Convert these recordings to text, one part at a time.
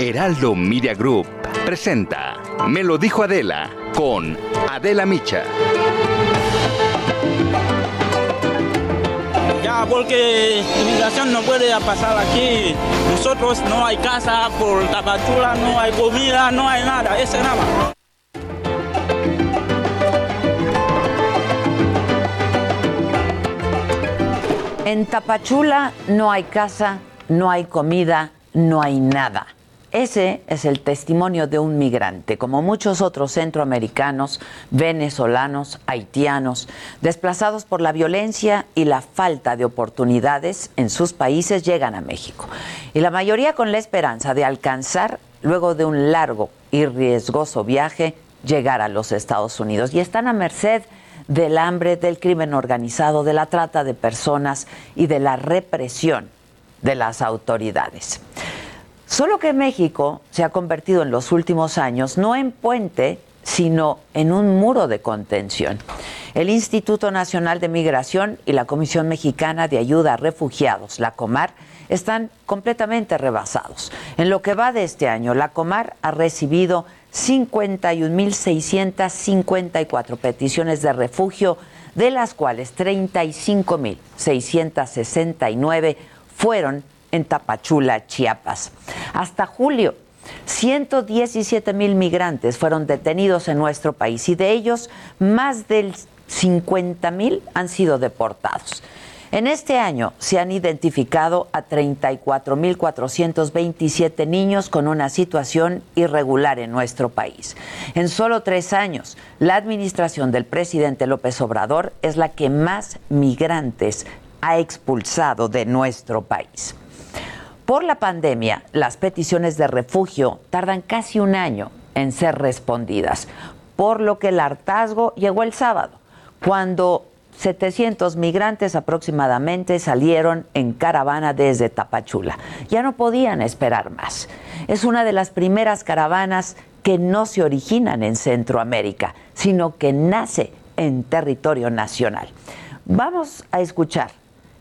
Heraldo Media Group presenta Me lo dijo Adela con Adela Micha. Ya, porque inmigración no puede pasar aquí. Nosotros no hay casa por Tapachula, no hay comida, no hay nada. Ese nada. En Tapachula no hay casa, no hay comida, no hay nada. Ese es el testimonio de un migrante, como muchos otros centroamericanos, venezolanos, haitianos, desplazados por la violencia y la falta de oportunidades en sus países, llegan a México. Y la mayoría con la esperanza de alcanzar, luego de un largo y riesgoso viaje, llegar a los Estados Unidos. Y están a merced del hambre, del crimen organizado, de la trata de personas y de la represión de las autoridades. Solo que México se ha convertido en los últimos años no en puente, sino en un muro de contención. El Instituto Nacional de Migración y la Comisión Mexicana de Ayuda a Refugiados, la Comar, están completamente rebasados. En lo que va de este año, la Comar ha recibido 51.654 peticiones de refugio, de las cuales 35.669 fueron en Tapachula, Chiapas. Hasta julio, 117 mil migrantes fueron detenidos en nuestro país y de ellos más del 50 mil han sido deportados. En este año se han identificado a 34.427 niños con una situación irregular en nuestro país. En solo tres años, la administración del presidente López Obrador es la que más migrantes ha expulsado de nuestro país. Por la pandemia, las peticiones de refugio tardan casi un año en ser respondidas, por lo que el hartazgo llegó el sábado, cuando 700 migrantes aproximadamente salieron en caravana desde Tapachula. Ya no podían esperar más. Es una de las primeras caravanas que no se originan en Centroamérica, sino que nace en territorio nacional. Vamos a escuchar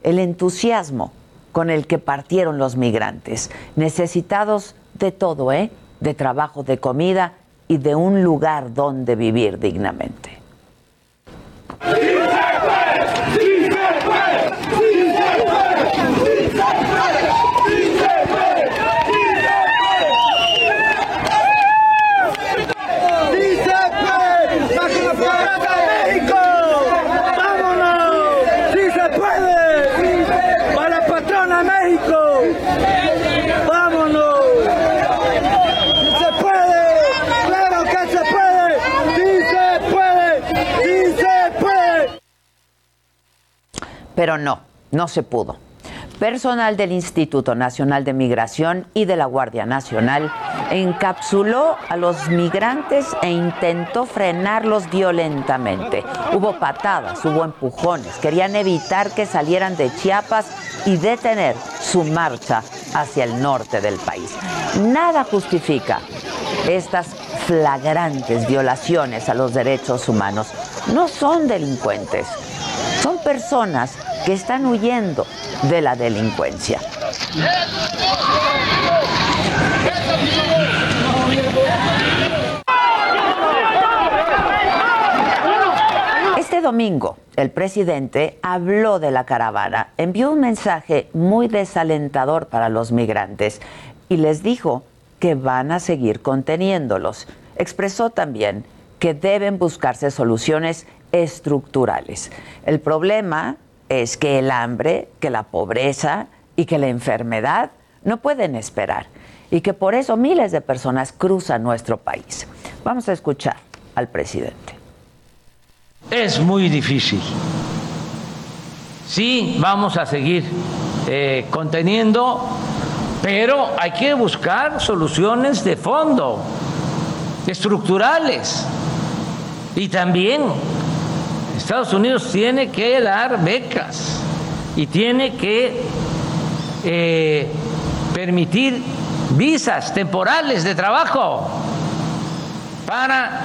el entusiasmo con el que partieron los migrantes, necesitados de todo, ¿eh? De trabajo, de comida y de un lugar donde vivir dignamente. Pero no, no se pudo. Personal del Instituto Nacional de Migración y de la Guardia Nacional encapsuló a los migrantes e intentó frenarlos violentamente. Hubo patadas, hubo empujones, querían evitar que salieran de Chiapas y detener su marcha hacia el norte del país. Nada justifica estas flagrantes violaciones a los derechos humanos. No son delincuentes, son personas que están huyendo de la delincuencia. Este domingo, el presidente habló de la caravana, envió un mensaje muy desalentador para los migrantes y les dijo que van a seguir conteniéndolos. Expresó también que deben buscarse soluciones estructurales. El problema es que el hambre, que la pobreza y que la enfermedad no pueden esperar y que por eso miles de personas cruzan nuestro país. Vamos a escuchar al presidente. Es muy difícil. Sí, vamos a seguir eh, conteniendo, pero hay que buscar soluciones de fondo, estructurales. Y también Estados Unidos tiene que dar becas y tiene que eh, permitir visas temporales de trabajo para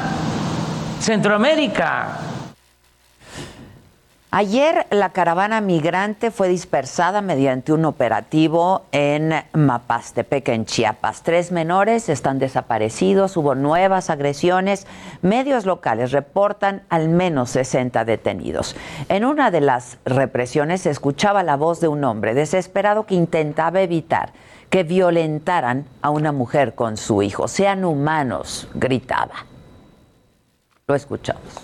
Centroamérica. Ayer la caravana migrante fue dispersada mediante un operativo en Mapastepec, en Chiapas. Tres menores están desaparecidos, hubo nuevas agresiones. Medios locales reportan al menos 60 detenidos. En una de las represiones se escuchaba la voz de un hombre desesperado que intentaba evitar que violentaran a una mujer con su hijo. Sean humanos, gritaba. Lo escuchamos.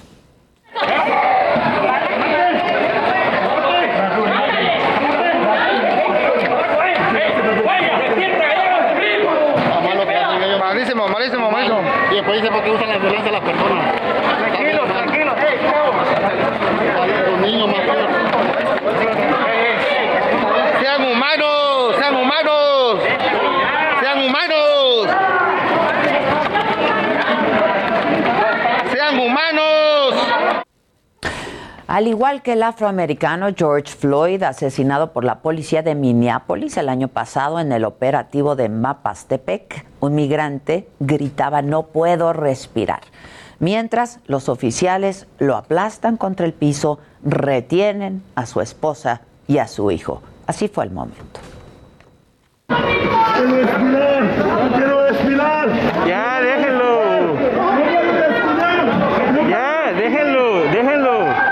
Y después dice por qué usan la violencia las personas. Tranquilo, tranquilo. Los niños más Sean humanos, sean humanos. Sean humanos. Sean humanos. Al igual que el afroamericano George Floyd, asesinado por la policía de Minneapolis el año pasado en el operativo de Mapastepec, un migrante gritaba no puedo respirar. Mientras los oficiales lo aplastan contra el piso, retienen a su esposa y a su hijo. Así fue el momento. quiero respirar, quiero respirar. Ya, déjenlo. Ya, déjenlo, déjenlo.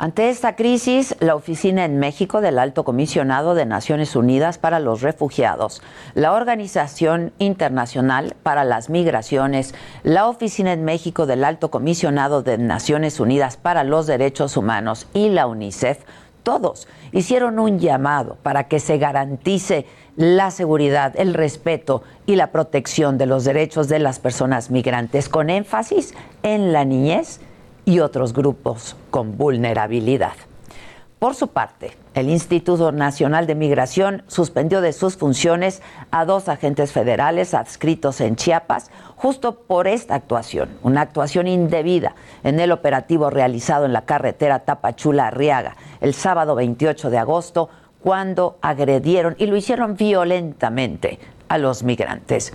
Ante esta crisis, la oficina en México del Alto Comisionado de Naciones Unidas para los Refugiados, la Organización Internacional para las Migraciones, la oficina en México del Alto Comisionado de Naciones Unidas para los Derechos Humanos y la UNICEF, todos hicieron un llamado para que se garantice la seguridad, el respeto y la protección de los derechos de las personas migrantes, con énfasis en la niñez y otros grupos con vulnerabilidad. Por su parte, el Instituto Nacional de Migración suspendió de sus funciones a dos agentes federales adscritos en Chiapas justo por esta actuación, una actuación indebida en el operativo realizado en la carretera Tapachula-Arriaga el sábado 28 de agosto, cuando agredieron y lo hicieron violentamente a los migrantes.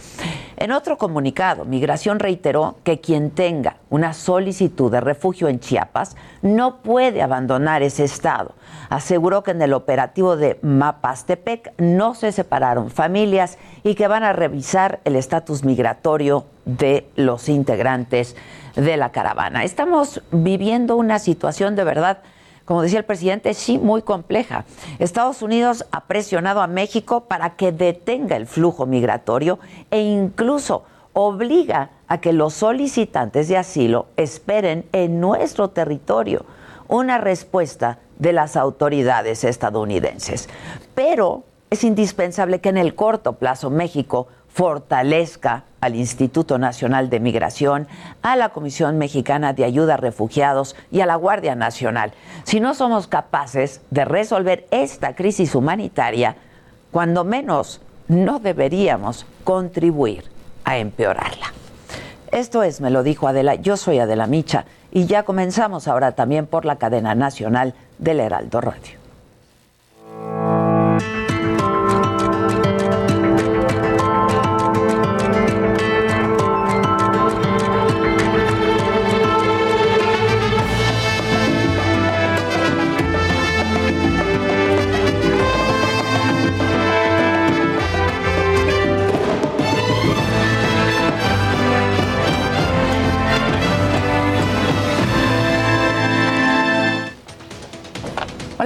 En otro comunicado, Migración reiteró que quien tenga una solicitud de refugio en Chiapas no puede abandonar ese estado. Aseguró que en el operativo de Mapastepec no se separaron familias y que van a revisar el estatus migratorio de los integrantes de la caravana. Estamos viviendo una situación de verdad como decía el presidente, sí muy compleja. Estados Unidos ha presionado a México para que detenga el flujo migratorio e incluso obliga a que los solicitantes de asilo esperen en nuestro territorio una respuesta de las autoridades estadounidenses. Pero es indispensable que en el corto plazo México fortalezca al Instituto Nacional de Migración, a la Comisión Mexicana de Ayuda a Refugiados y a la Guardia Nacional. Si no somos capaces de resolver esta crisis humanitaria, cuando menos no deberíamos contribuir a empeorarla. Esto es, me lo dijo Adela, yo soy Adela Micha y ya comenzamos ahora también por la cadena nacional del Heraldo Radio.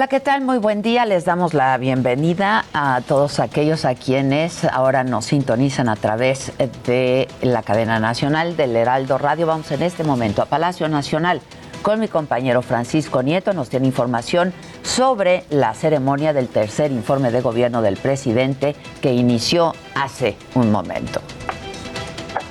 ¿Qué tal? Muy buen día. Les damos la bienvenida a todos aquellos a quienes ahora nos sintonizan a través de la cadena nacional del Heraldo Radio. Vamos en este momento a Palacio Nacional con mi compañero Francisco Nieto. Nos tiene información sobre la ceremonia del tercer informe de gobierno del presidente que inició hace un momento.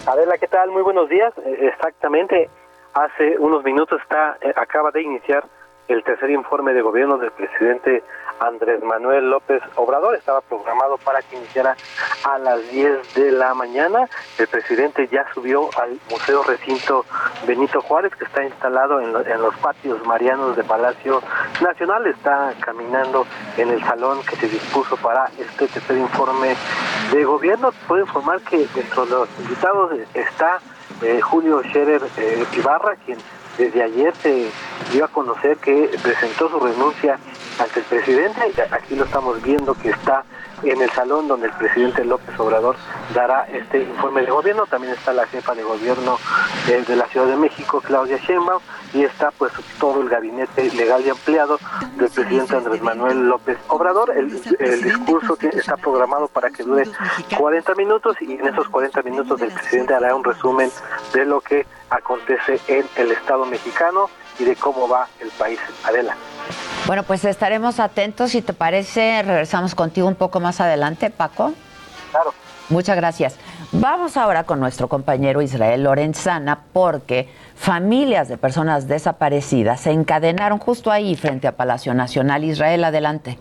Adela, ¿qué tal? Muy buenos días. Eh, Exactamente, hace unos minutos está eh, acaba de iniciar el tercer informe de gobierno del presidente Andrés Manuel López Obrador. Estaba programado para que iniciara a las 10 de la mañana. El presidente ya subió al Museo Recinto Benito Juárez, que está instalado en, lo- en los patios marianos de Palacio Nacional. Está caminando en el salón que se dispuso para este tercer informe de gobierno. Puedo informar que dentro de los invitados está eh, Julio Scherer eh, Ibarra, quien desde ayer se dio a conocer que presentó su renuncia ante el presidente. Aquí lo estamos viendo que está en el salón donde el presidente López Obrador dará este informe de gobierno. También está la jefa de gobierno de, de la Ciudad de México, Claudia Sheinbaum, y está pues todo el gabinete legal y ampliado del presidente Andrés Manuel López Obrador. El, el discurso que está programado para que dure 40 minutos y en esos 40 minutos el presidente hará un resumen de lo que acontece en el Estado mexicano y de cómo va el país. Adela. Bueno, pues estaremos atentos. Si te parece, regresamos contigo un poco más adelante, Paco. Claro. Muchas gracias. Vamos ahora con nuestro compañero Israel Lorenzana porque familias de personas desaparecidas se encadenaron justo ahí frente a Palacio Nacional. Israel, adelante.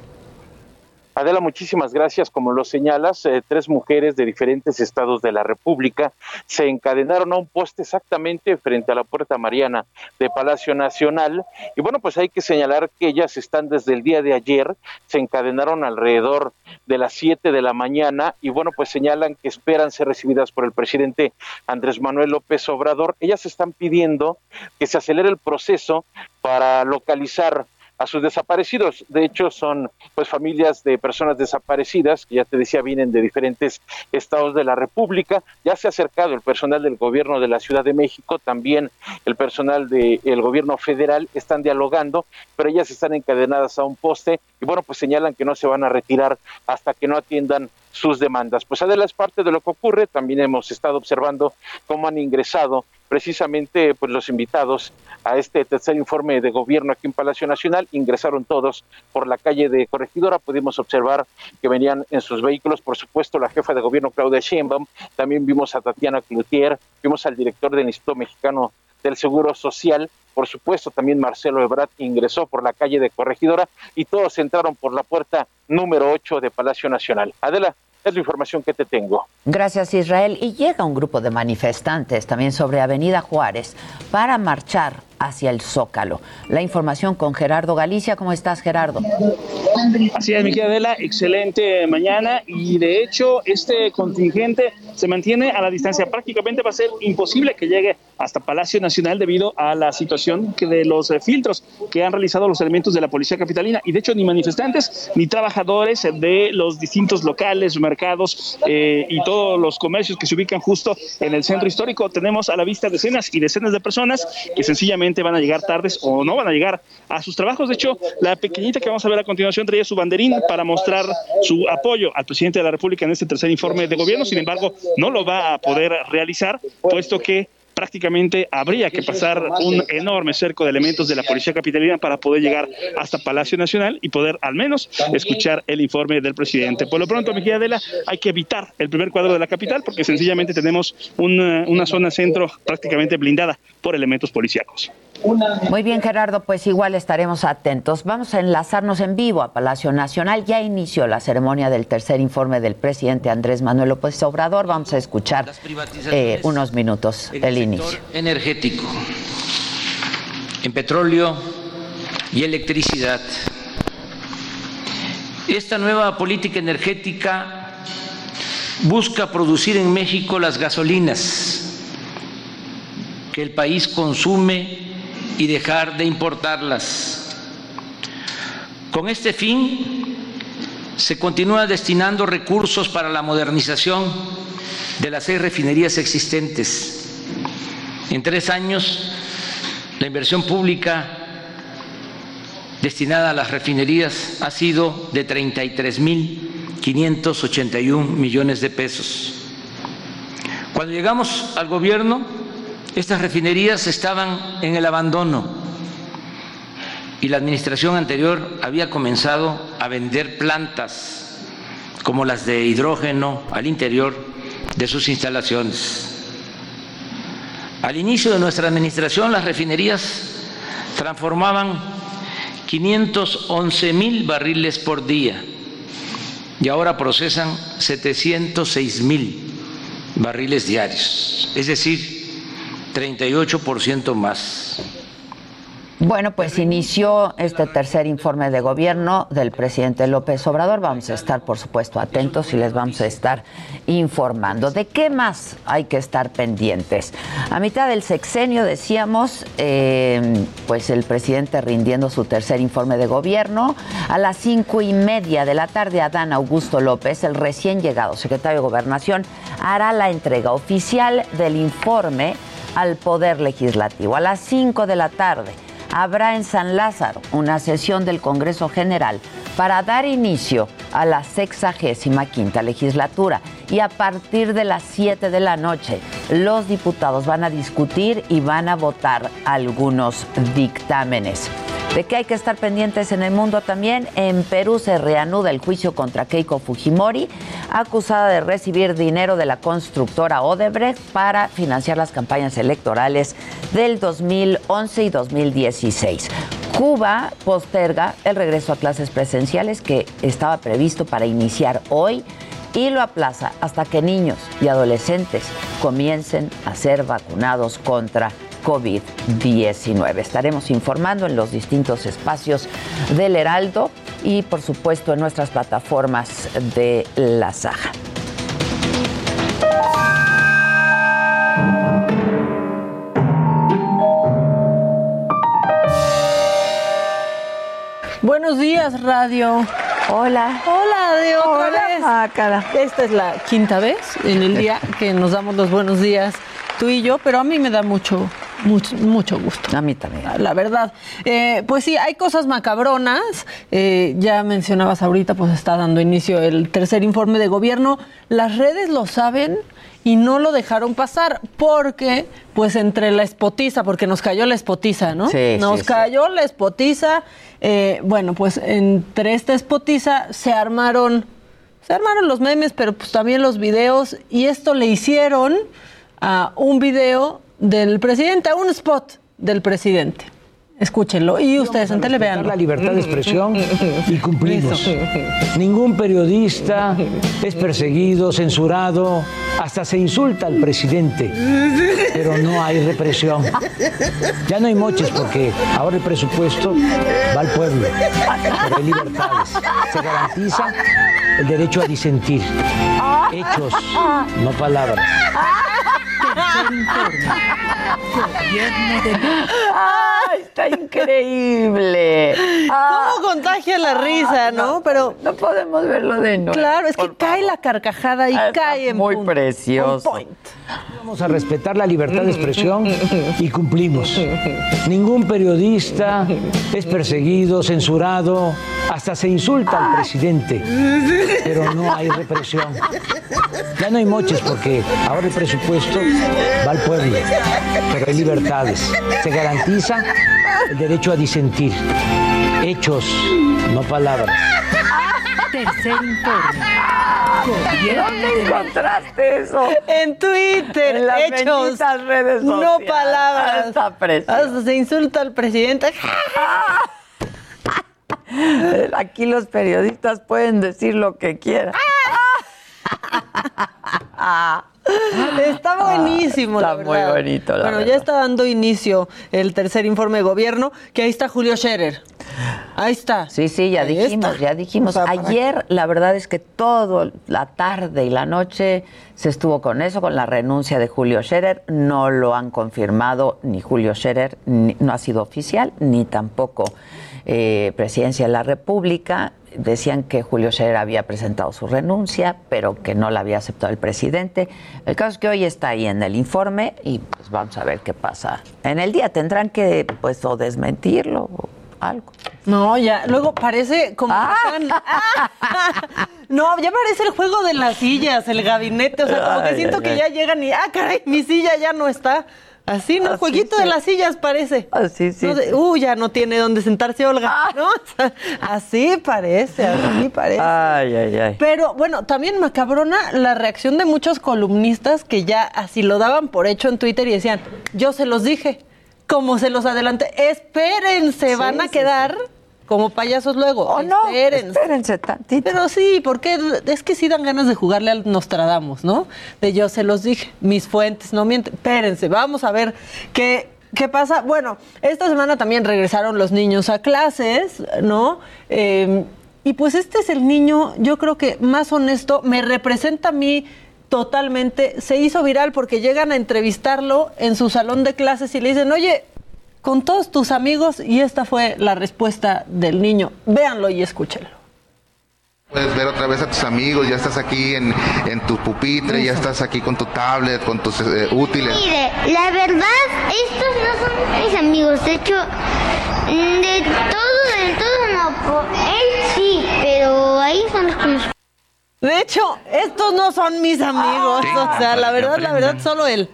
Adela, muchísimas gracias. Como lo señalas, eh, tres mujeres de diferentes estados de la República se encadenaron a un poste exactamente frente a la Puerta Mariana de Palacio Nacional. Y bueno, pues hay que señalar que ellas están desde el día de ayer, se encadenaron alrededor de las 7 de la mañana y bueno, pues señalan que esperan ser recibidas por el presidente Andrés Manuel López Obrador. Ellas están pidiendo que se acelere el proceso para localizar a sus desaparecidos. De hecho, son pues familias de personas desaparecidas, que ya te decía, vienen de diferentes estados de la República. Ya se ha acercado el personal del gobierno de la Ciudad de México, también el personal del gobierno federal, están dialogando, pero ellas están encadenadas a un poste y bueno, pues señalan que no se van a retirar hasta que no atiendan sus demandas. Pues Adela parte de lo que ocurre, también hemos estado observando cómo han ingresado precisamente pues los invitados a este tercer informe de gobierno aquí en Palacio Nacional. Ingresaron todos por la calle de Corregidora. Pudimos observar que venían en sus vehículos. Por supuesto la jefa de gobierno Claudia Sheinbaum. También vimos a Tatiana Cloutier. Vimos al director del Instituto Mexicano del Seguro Social. Por supuesto también Marcelo Ebrard ingresó por la calle de Corregidora y todos entraron por la puerta número 8 de Palacio Nacional. Adela, es la información que te tengo. Gracias, Israel. Y llega un grupo de manifestantes también sobre Avenida Juárez para marchar hacia el Zócalo. La información con Gerardo Galicia. ¿Cómo estás, Gerardo? Así es, mi Adela, excelente mañana y de hecho este contingente se mantiene a la distancia. Prácticamente va a ser imposible que llegue hasta Palacio Nacional debido a la situación que de los eh, filtros que han realizado los elementos de la Policía Capitalina y de hecho ni manifestantes ni trabajadores de los distintos locales, mercados eh, y todos los comercios que se ubican justo en el centro histórico. Tenemos a la vista decenas y decenas de personas que sencillamente van a llegar tardes o no van a llegar a sus trabajos. De hecho, la pequeñita que vamos a ver a continuación traía su banderín para mostrar su apoyo al presidente de la República en este tercer informe de gobierno. Sin embargo, no lo va a poder realizar, puesto que prácticamente habría que pasar un enorme cerco de elementos de la Policía Capitalina para poder llegar hasta Palacio Nacional y poder al menos escuchar el informe del presidente. Por lo pronto, querida Adela, hay que evitar el primer cuadro de la capital porque sencillamente tenemos una, una zona centro prácticamente blindada por elementos policíacos. Muy bien, Gerardo, pues igual estaremos atentos. Vamos a enlazarnos en vivo a Palacio Nacional. Ya inició la ceremonia del tercer informe del presidente Andrés Manuel López Obrador. Vamos a escuchar eh, unos minutos el inicio. Energético, en petróleo y electricidad. Esta nueva política energética busca producir en México las gasolinas que el país consume y dejar de importarlas. Con este fin, se continúa destinando recursos para la modernización de las seis refinerías existentes. En tres años, la inversión pública destinada a las refinerías ha sido de 33.581 millones de pesos. Cuando llegamos al gobierno, estas refinerías estaban en el abandono y la administración anterior había comenzado a vender plantas como las de hidrógeno al interior de sus instalaciones. Al inicio de nuestra administración las refinerías transformaban 511 mil barriles por día y ahora procesan 706 mil barriles diarios, es decir, 38% más. Bueno, pues inició este tercer informe de gobierno del presidente López Obrador. Vamos a estar, por supuesto, atentos y les vamos a estar informando. ¿De qué más hay que estar pendientes? A mitad del sexenio decíamos, eh, pues el presidente rindiendo su tercer informe de gobierno. A las cinco y media de la tarde, Adán Augusto López, el recién llegado secretario de Gobernación, hará la entrega oficial del informe al Poder Legislativo. A las cinco de la tarde habrá en San Lázaro una sesión del Congreso General para dar inicio a la sexagésima quinta legislatura y a partir de las 7 de la noche los diputados van a discutir y van a votar algunos dictámenes. ¿De qué hay que estar pendientes en el mundo también? En Perú se reanuda el juicio contra Keiko Fujimori, acusada de recibir dinero de la constructora Odebrecht para financiar las campañas electorales del 2011 y 2016. Cuba posterga el regreso a clases presenciales que estaba previsto para iniciar hoy y lo aplaza hasta que niños y adolescentes comiencen a ser vacunados contra COVID-19. Estaremos informando en los distintos espacios del Heraldo y por supuesto en nuestras plataformas de la Saja. Buenos días, radio. Hola. Hola, de otra Hola, vez. Esta es la quinta vez en el día que nos damos los buenos días tú y yo, pero a mí me da mucho, mucho, mucho gusto. A mí también. La verdad. Eh, pues sí, hay cosas macabronas. Eh, ya mencionabas ahorita, pues está dando inicio el tercer informe de gobierno. Las redes lo saben y no lo dejaron pasar porque, pues entre la espotiza, porque nos cayó la espotiza, ¿no? Sí, nos sí, sí. cayó la espotiza. eh, bueno, pues entre esta espotiza se armaron, se armaron los memes, pero pues también los videos y esto le hicieron a un video del presidente, a un spot del presidente. Escúchenlo y ustedes en tele veanlo. la libertad de expresión y cumplimos. Ningún periodista es perseguido, censurado, hasta se insulta al presidente, pero no hay represión. Ya no hay moches porque ahora el presupuesto va al pueblo, pero hay libertades. Se garantiza el derecho a disentir. Hechos, no palabras. Se informa. ¡Ay, está increíble! ¿Cómo contagia la risa, no? Pero no podemos verlo de nuevo. Claro, es que cae la carcajada y Ah, cae en muy punto. precioso. Point. Vamos a respetar la libertad de expresión y cumplimos. Ningún periodista es perseguido, censurado, hasta se insulta al presidente, pero no hay represión. Ya no hay moches porque ahora el presupuesto va al pueblo, pero hay libertades. Se garantiza el derecho a disentir. Hechos, no palabras. Tercer informe. ¿Dónde encontraste eso? En Twitter, En las hechos, redes no palabras. Está precioso. Hasta se insulta al presidente. Aquí los periodistas pueden decir lo que quieran. Está buenísimo, Está la muy bonito, la Bueno, verdad. ya está dando inicio el tercer informe de gobierno, que ahí está Julio Scherer. Ahí está. Sí, sí, ya Ahí dijimos, está. ya dijimos. O sea, para- Ayer, la verdad es que todo la tarde y la noche se estuvo con eso, con la renuncia de Julio Scherer. No lo han confirmado ni Julio Scherer, ni- no ha sido oficial, ni tampoco eh, Presidencia de la República. Decían que Julio Scherer había presentado su renuncia, pero que no la había aceptado el presidente. El caso es que hoy está ahí en el informe y pues vamos a ver qué pasa. En el día tendrán que pues o desmentirlo o algo. No, ya, luego parece como Ah. están- No, ya parece el juego de las sillas, el gabinete, o sea, como que siento que ya llegan y, ah, caray, mi silla ya no está. Así, ¿no? Así Jueguito sí. de las sillas parece. Así, sí, No sí. Uh, ya no tiene dónde sentarse Olga, ¿no? O sea, así parece, así parece. Ay, ay, ay. Pero bueno, también macabrona la reacción de muchos columnistas que ya así lo daban por hecho en Twitter y decían, yo se los dije, como se los adelanté, espérense, Sí, van a quedar como payasos luego. O no, espérense. espérense tantito. Pero sí, porque es que sí dan ganas de jugarle al Nostradamus, ¿no? De yo se los dije, mis fuentes no mienten. Espérense, vamos a ver qué ¿Qué pasa? Bueno, esta semana también regresaron los niños a clases, ¿no? Eh, y pues este es el niño, yo creo que más honesto, me representa a mí totalmente. Se hizo viral porque llegan a entrevistarlo en su salón de clases y le dicen, oye, con todos tus amigos, y esta fue la respuesta del niño. Véanlo y escúchenlo. Puedes ver otra vez a tus amigos, ya estás aquí en, en tu pupitre, ya estás aquí con tu tablet, con tus eh, útiles. Mire, la verdad, estos no son mis amigos. De hecho, de todo, de todo no. Él sí, pero ahí son los que nos De hecho, estos no son mis amigos. o sea, la verdad, la verdad, solo él.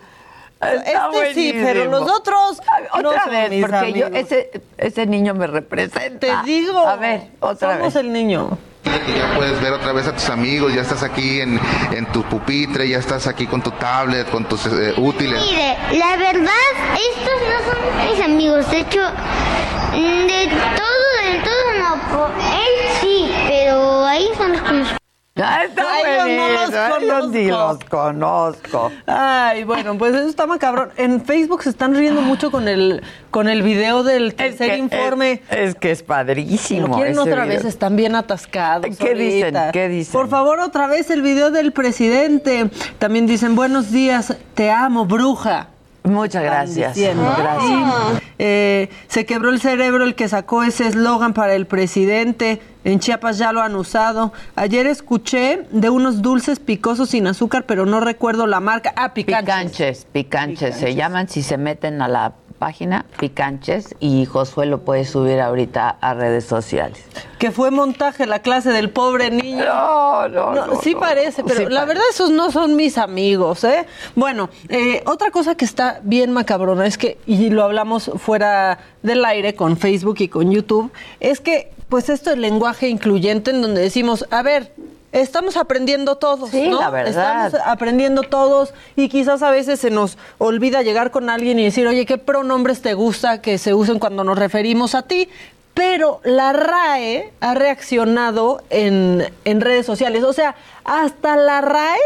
Este sí, pero los otros no Otra son vez, mis porque yo, ese, ese niño me representa. Te digo. A ver, otra somos vez. el niño. Que ya puedes ver otra vez a tus amigos, ya estás aquí en, en tu pupitre, ya estás aquí con tu tablet, con tus eh, útiles. Mire, la verdad, estos no son mis amigos. De hecho, de todo, de todo no. Él sí, pero ahí son los que nos Ah, está Ay, no los buenísimo, ay, conozco. los conozco. Ay, bueno, pues eso está macabrón. En Facebook se están riendo mucho con el con el video del tercer que- informe. Es, es que es padrísimo. Lo quieren ese otra video. vez, están bien atascados. ¿Qué dicen? ahorita. ¿Qué dicen? Por favor, otra vez el video del presidente. También dicen, buenos días, te amo, bruja. Muchas gracias. Gracias. Eh, se quebró el cerebro el que sacó ese eslogan para el presidente. En Chiapas ya lo han usado. Ayer escuché de unos dulces picosos sin azúcar, pero no recuerdo la marca. Ah, picanches. Picanches, picanches, se llaman si se meten a la página Picanches y Josué lo puede subir ahorita a redes sociales. Que fue montaje la clase del pobre niño. No, no, no, sí no, parece, pero sí la parece. verdad esos no son mis amigos, ¿eh? Bueno, eh, otra cosa que está bien macabrona es que, y lo hablamos fuera del aire con Facebook y con YouTube, es que pues esto es lenguaje incluyente en donde decimos, a ver, estamos aprendiendo todos, Sí, ¿no? la verdad. Estamos aprendiendo todos y quizás a veces se nos olvida llegar con alguien y decir, oye, ¿qué pronombres te gusta que se usen cuando nos referimos a ti? Pero la RAE ha reaccionado en, en redes sociales. O sea, hasta la RAE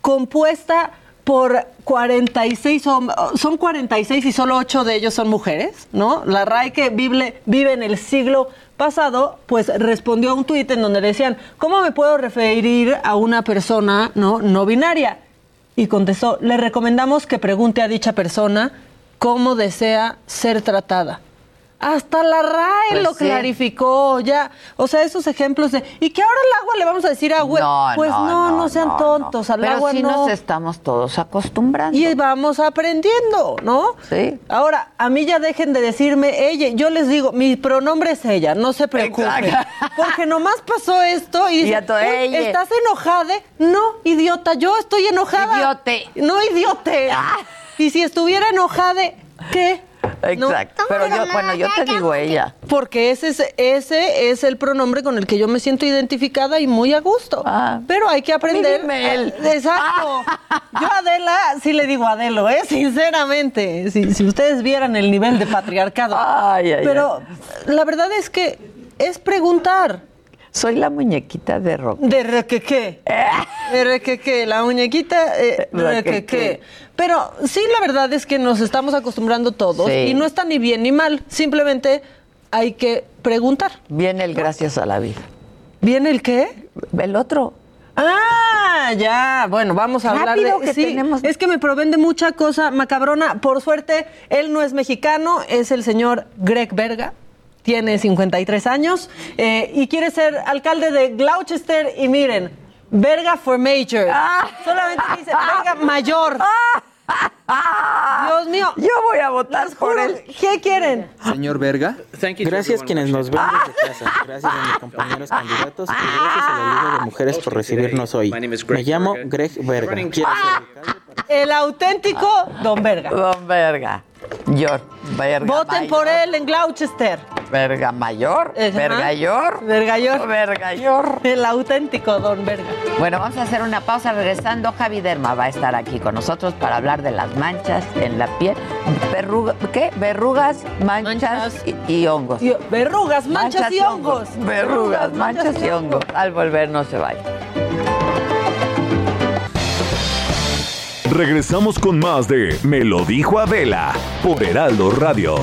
compuesta por 46, hom- son 46 y solo 8 de ellos son mujeres, ¿no? La RAE que vive, vive en el siglo pasado, pues respondió a un tuit en donde decían, ¿cómo me puedo referir a una persona no, no binaria? Y contestó, le recomendamos que pregunte a dicha persona cómo desea ser tratada. Hasta la RAE Pues lo sí. clarificó ya. O sea, esos ejemplos de, ¿y que ahora el agua le vamos a decir agua? No, pues no, no, sean tontos, al Pero agua sí no. nos estamos todos acostumbrando. Y vamos aprendiendo, ¿no? Sí. Ahora, a mí ya dejen de decirme ella. Yo les digo, mi pronombre es ella, no se preocupen. Exacto. Porque nomás pasó esto y. ¿estás enojada? No, idiota, yo estoy enojada. Idiote. No, idiote. Y si estuviera enojada, ¿qué? ¿No? Exacto. Pero yo, bueno, yo te digo ella. Porque ese es, ese es el pronombre con el que yo me siento identificada y muy a gusto. Ah. Pero hay que aprender. Dime él. Exacto. Yo a Adela sí le digo Adelo, ¿eh? Sinceramente. Si, si ustedes vieran el nivel de patriarcado. Ay, ay, Pero la verdad es que es preguntar. Soy la muñequita de rock. De requequé. De requequé, la muñequita eh, requequé. Pero sí, la verdad es que nos estamos acostumbrando todos Sí. y no está ni bien ni mal. Simplemente hay que preguntar. Viene el gracias a la vida. ¿Viene el qué? El otro. Ah, ya. Bueno, vamos a hablar Rápido, de. que sí, tenemos- es que me proveen de mucha cosa macabrona. Por suerte, él no es mexicano, es el señor Greg Verga. Tiene 53 años eh, y quiere ser alcalde de Gloucester. Y miren, Verga for Major. Ah. Solamente dice Verga Mayor. Dios mío. Yo voy a votar Les por él. ¿Qué quieren? Señor Verga. Gracias quienes nos ven desde casa. Gracias a mis compañeros candidatos y gracias a la Liga de Mujeres por recibirnos hoy. Me llamo Greg Verga. Quiero ser El auténtico Don Verga. Don Verga. Yo, Verga Voten mayor. por él en Gloucester. Verga mayor. Vergayor. Vergayor. Vergayor. El auténtico Don Verga. Bueno, vamos a hacer una pausa. Regresando, Javi Derma va a estar aquí con nosotros para hablar de las manchas en la piel. Verruga, ¿Qué? Verrugas, manchas, Y, y hongos. Y- verrugas, manchas, y hongos. Verrugas, manchas y hongos. Al volver no se vaya. Regresamos con más de Me lo dijo Adela por Heraldo Radio.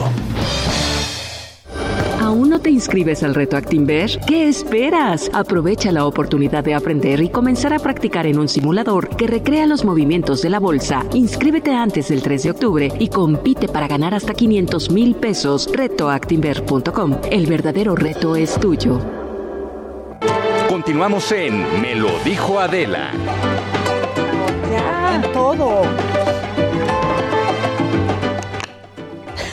¿Aún no te inscribes al reto Actinver? ¿Qué esperas? Aprovecha la oportunidad de aprender y comenzar a practicar en un simulador que recrea los movimientos de la bolsa. Inscríbete antes del 3 de octubre y compite para ganar hasta 500 mil pesos. Retoactinver.com. El verdadero reto es tuyo. Continuamos en Me lo dijo Adela. En todo.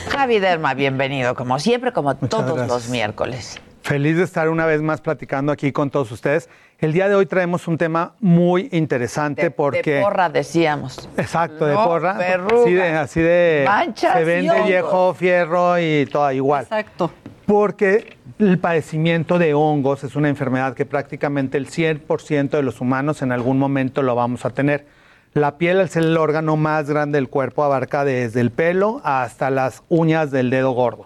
Javi Derma, bienvenido, como siempre, como todos gracias. los miércoles. Feliz de estar una vez más platicando aquí con todos ustedes. El día de hoy traemos un tema muy interesante porque... De porra, decíamos. Exacto, de No, porra. verruga. Así de, así de Manchas se vende viejo fierro y todo igual. Exacto. Porque el padecimiento de hongos es una enfermedad que prácticamente el 100% de los humanos en algún momento lo vamos a tener. La piel, ser el órgano más grande del cuerpo, abarca desde el pelo hasta las uñas del dedo gordo.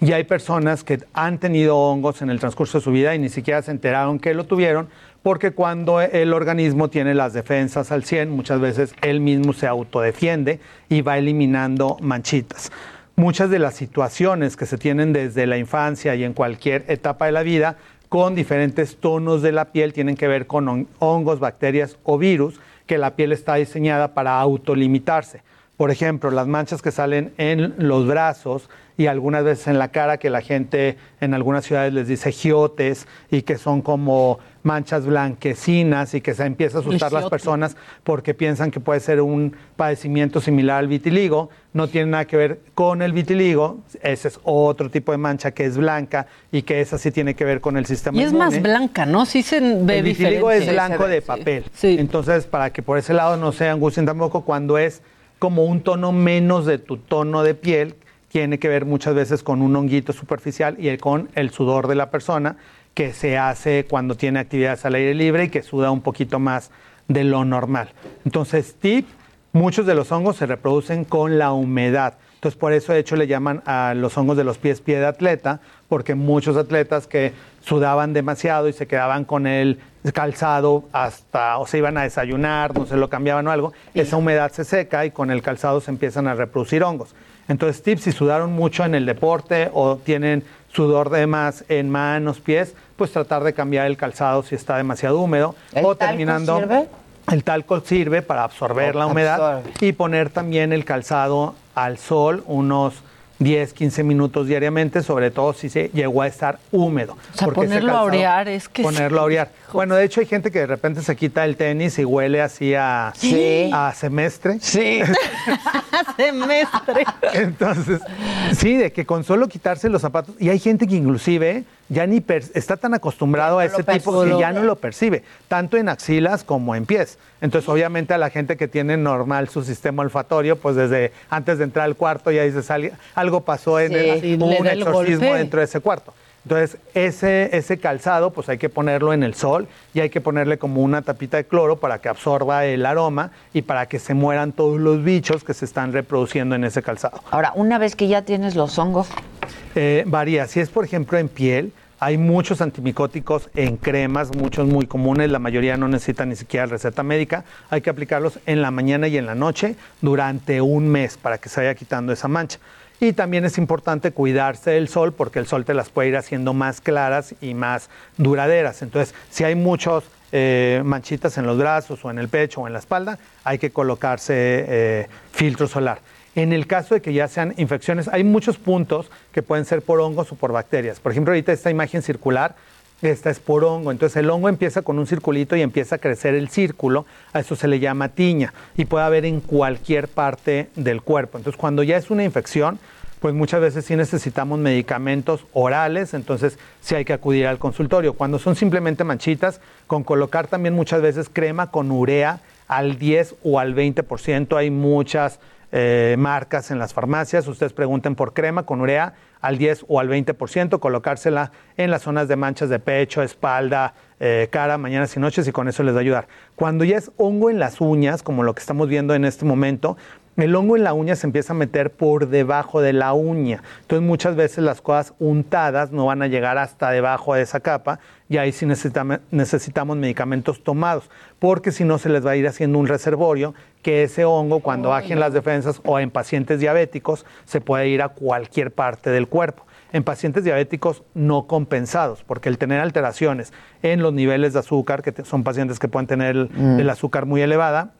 Y hay personas que han tenido hongos en el transcurso de su vida y ni siquiera se enteraron que lo tuvieron, porque cuando el organismo tiene las defensas al 100, muchas veces él mismo se autodefiende y va eliminando manchitas. Muchas de las situaciones que se tienen desde la infancia y en cualquier etapa de la vida con diferentes tonos de la piel tienen que ver con hon- hongos, bacterias o virus que la piel está diseñada para autolimitarse. Por ejemplo, las manchas que salen en los brazos y algunas veces en la cara, que la gente en algunas ciudades les dice giotes y que son como manchas blanquecinas y que se empieza a asustar las personas porque piensan que puede ser un padecimiento similar al vitiligo. No tiene nada que ver con el vitiligo. Ese es otro tipo de mancha que es blanca y que esa sí tiene que ver con el sistema Y es más blanca, ¿no? Sí se ve El vitiligo diferente. es blanco de papel. Entonces, para que por ese lado no se angustien tampoco, cuando es como un tono menos de tu tono de piel, tiene que ver muchas veces con un honguito superficial y con el sudor de la persona que se hace cuando tiene actividades al aire libre y que suda un poquito más de lo normal. Entonces, tip, muchos de los hongos se reproducen con la humedad. Entonces, por eso, de hecho, le llaman a los hongos de los pies pie de atleta, porque muchos atletas que sudaban demasiado y se quedaban con el calzado hasta, o se iban a desayunar, no se lo cambiaban o algo, esa humedad se seca y con el calzado se empiezan a reproducir hongos. Entonces, tips, si sudaron mucho en el deporte o tienen sudor de más en manos, pies, pues tratar de cambiar el calzado si está demasiado húmedo. ¿El o talco terminando. sirve? El talco sirve para absorber Oh, la humedad absorbe. y poner también el calzado al sol unos 10, 15 minutos diariamente, sobre todo si se llegó a estar húmedo. O sea, ponerlo a orear es que... Ponerlo a orear. Bueno, de hecho hay gente que de repente se quita el tenis y huele así a, Sí. a semestre. Sí. Semestre. Entonces, sí, de que con solo quitarse los zapatos, y hay gente que inclusive ya ni está tan acostumbrado a no ese tipo que ya no lo percibe, tanto en axilas como en pies. Entonces, obviamente a la gente que tiene normal su sistema olfatorio, pues desde antes de entrar al cuarto ya dices, "Al- algo pasó en Sí. el, un exorcismo golpe. dentro de ese cuarto. Entonces, ese, ese calzado, pues hay que ponerlo en el sol y hay que ponerle como una tapita de cloro para que absorba el aroma y para que se mueran todos los bichos que se están reproduciendo en ese calzado. Ahora, una vez que ya tienes los hongos, Eh, varía. Si es, por ejemplo, en piel, hay muchos antimicóticos en cremas, muchos muy comunes. La mayoría no necesitan ni siquiera receta médica. Hay que aplicarlos en la mañana y en la noche durante un mes para que se vaya quitando esa mancha. Y también es importante cuidarse del sol porque el sol te las puede ir haciendo más claras y más duraderas. Entonces, si hay muchos eh, manchitas en los brazos o en el pecho o en la espalda, hay que colocarse eh, filtro solar. En el caso de que ya sean infecciones, hay muchos puntos que pueden ser por hongos o por bacterias. Por ejemplo, ahorita esta imagen circular, esta es por hongo. Entonces el hongo empieza con un circulito y empieza a crecer el círculo. A eso se le llama tiña y puede haber en cualquier parte del cuerpo. Entonces cuando ya es una infección, pues muchas veces sí necesitamos medicamentos orales, entonces sí hay que acudir al consultorio. Cuando son simplemente manchitas, con colocar también muchas veces crema con urea al 10 o al 20%. Hay muchas eh, marcas en las farmacias. Ustedes pregunten por crema con urea al 10 o al 20%, colocársela en las zonas de manchas de pecho, espalda, eh, cara, mañanas y noches y con eso les va a ayudar. Cuando ya es hongo en las uñas, como lo que estamos viendo en este momento, el hongo en la uña se empieza a meter por debajo de la uña. Entonces muchas veces las cosas untadas no van a llegar hasta debajo de esa capa y ahí sí necesitamos, necesitamos medicamentos tomados, porque si no se les va a ir haciendo un reservorio que ese hongo cuando bajen las defensas o en pacientes diabéticos se puede ir a cualquier parte del cuerpo. En pacientes diabéticos no compensados, porque el tener alteraciones en los niveles de azúcar, que son pacientes que pueden tener el, Mm. el azúcar muy elevada,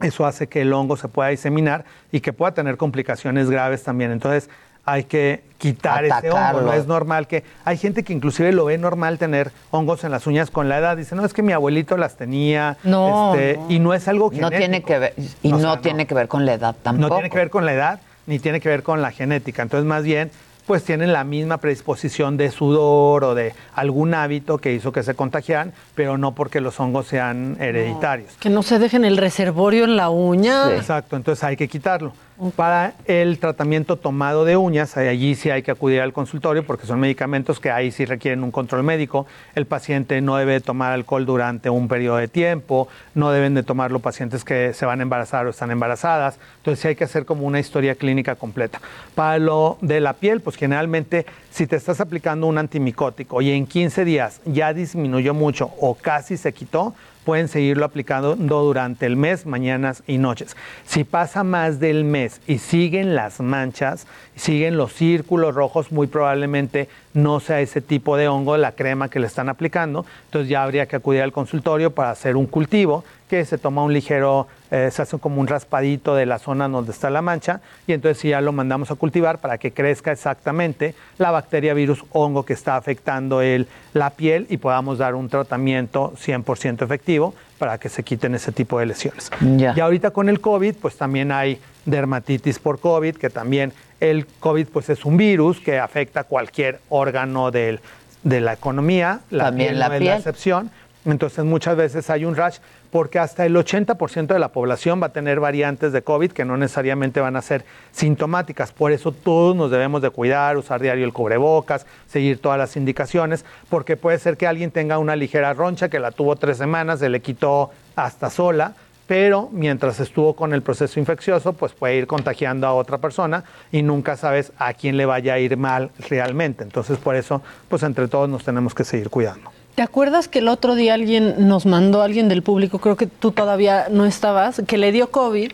eso hace que el hongo se pueda diseminar y que pueda tener complicaciones graves también. Entonces hay que quitar ese hongo. No es normal que hay gente que inclusive lo ve normal tener hongos en las uñas con la edad. Dice, no, es que mi abuelito las tenía. No, este, no. Y no es algo No genético. tiene que ver, y O no sea, no. tiene que ver con la edad tampoco. No tiene que ver con la edad, ni tiene que ver con la genética. Entonces, más bien, pues tienen la misma predisposición de sudor o de algún hábito que hizo que se contagiaran, pero no porque los hongos sean hereditarios. Que no se dejen el reservorio en la uña. Exacto, entonces hay que quitarlo. Para el tratamiento tomado de uñas, allí sí hay que acudir al consultorio porque son medicamentos que ahí sí requieren un control médico. El paciente no debe tomar alcohol durante un periodo de tiempo, no deben de tomarlo pacientes que se van a embarazar o están embarazadas. Entonces sí hay que hacer como una historia clínica completa. Para lo de la piel, pues generalmente si te estás aplicando un antimicótico y en 15 días ya disminuyó mucho o casi se quitó, pueden seguirlo aplicando durante el mes, mañanas y noches. Si pasa más del mes y siguen las manchas, siguen los círculos rojos, muy probablemente no sea ese tipo de hongo la crema que le están aplicando. Entonces ya habría que acudir al consultorio para hacer un cultivo que se toma un ligero, eh, se hace como un raspadito de la zona donde está la mancha y entonces ya lo mandamos a cultivar para que crezca exactamente la bacteria, virus, hongo que está afectando el, la piel y podamos dar un tratamiento 100% efectivo para que se quiten ese tipo de lesiones. Ya. Y ahorita con el COVID, pues también hay dermatitis por COVID, que también el COVID pues es un virus que afecta cualquier órgano del- de la economía, la También piel la no es piel. excepción. Entonces muchas veces hay un rash porque hasta el 80% de la población va a tener variantes de COVID que no necesariamente van a ser sintomáticas. Por eso todos nos debemos de cuidar, usar diario el cubrebocas, seguir todas las indicaciones, porque puede ser que alguien tenga una ligera roncha que la tuvo tres semanas, se le quitó hasta sola, pero mientras estuvo con el proceso infeccioso, pues puede ir contagiando a otra persona y nunca sabes a quién le vaya a ir mal realmente. Entonces por eso, pues entre todos nos tenemos que seguir cuidando. ¿Te acuerdas que el otro día alguien nos mandó, alguien del público, creo que tú todavía no estabas, que le dio COVID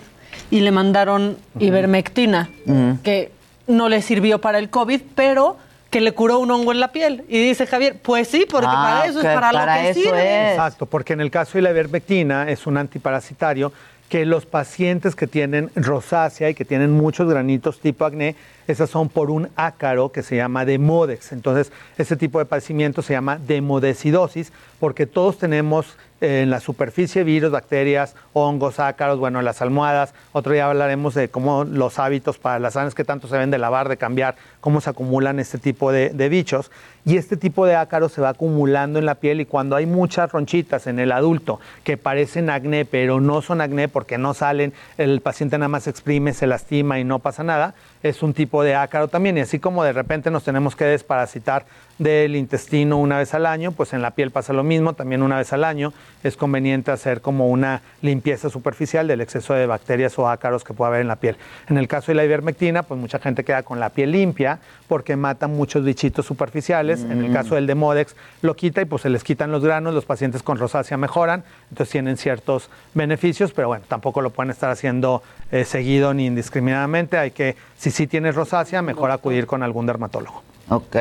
y le mandaron ivermectina, que no le sirvió para el COVID, pero que le curó un hongo en la piel? Y dice Javier, pues sí, porque Ah, para eso es para, para lo que sirve. Exacto, porque en el caso de la ivermectina es un antiparasitario que los pacientes que tienen rosácea y que tienen muchos granitos tipo acné, esas son por un ácaro que se llama demodex. Entonces, ese tipo de padecimiento se llama demodecidosis porque todos tenemos eh, en la superficie virus, bacterias, hongos, ácaros, bueno, en las almohadas. Otro día hablaremos de cómo los hábitos para las sanas que tanto se ven de lavar, de cambiar, cómo se acumulan este tipo de bichos. Y este tipo de ácaros se va acumulando en la piel y cuando hay muchas ronchitas en el adulto que parecen acné, pero no son acné porque no salen, el paciente nada más se exprime, se lastima y no pasa nada, es un tipo de ácaro también. Y así como de repente nos tenemos que desparasitar del intestino una vez al año, pues en la piel pasa lo mismo, también una vez al año es conveniente hacer como una limpieza superficial del exceso de bacterias o ácaros que pueda haber en la piel. En el caso de la ivermectina, pues mucha gente queda con la piel limpia porque mata muchos bichitos superficiales. En el caso del Demodex lo quita y pues se les quitan los granos, los pacientes con rosácea mejoran, entonces tienen ciertos beneficios, pero bueno, tampoco lo pueden estar haciendo eh, seguido ni indiscriminadamente. Hay que, si sí tienes rosácea, mejor acudir con algún dermatólogo. Ok.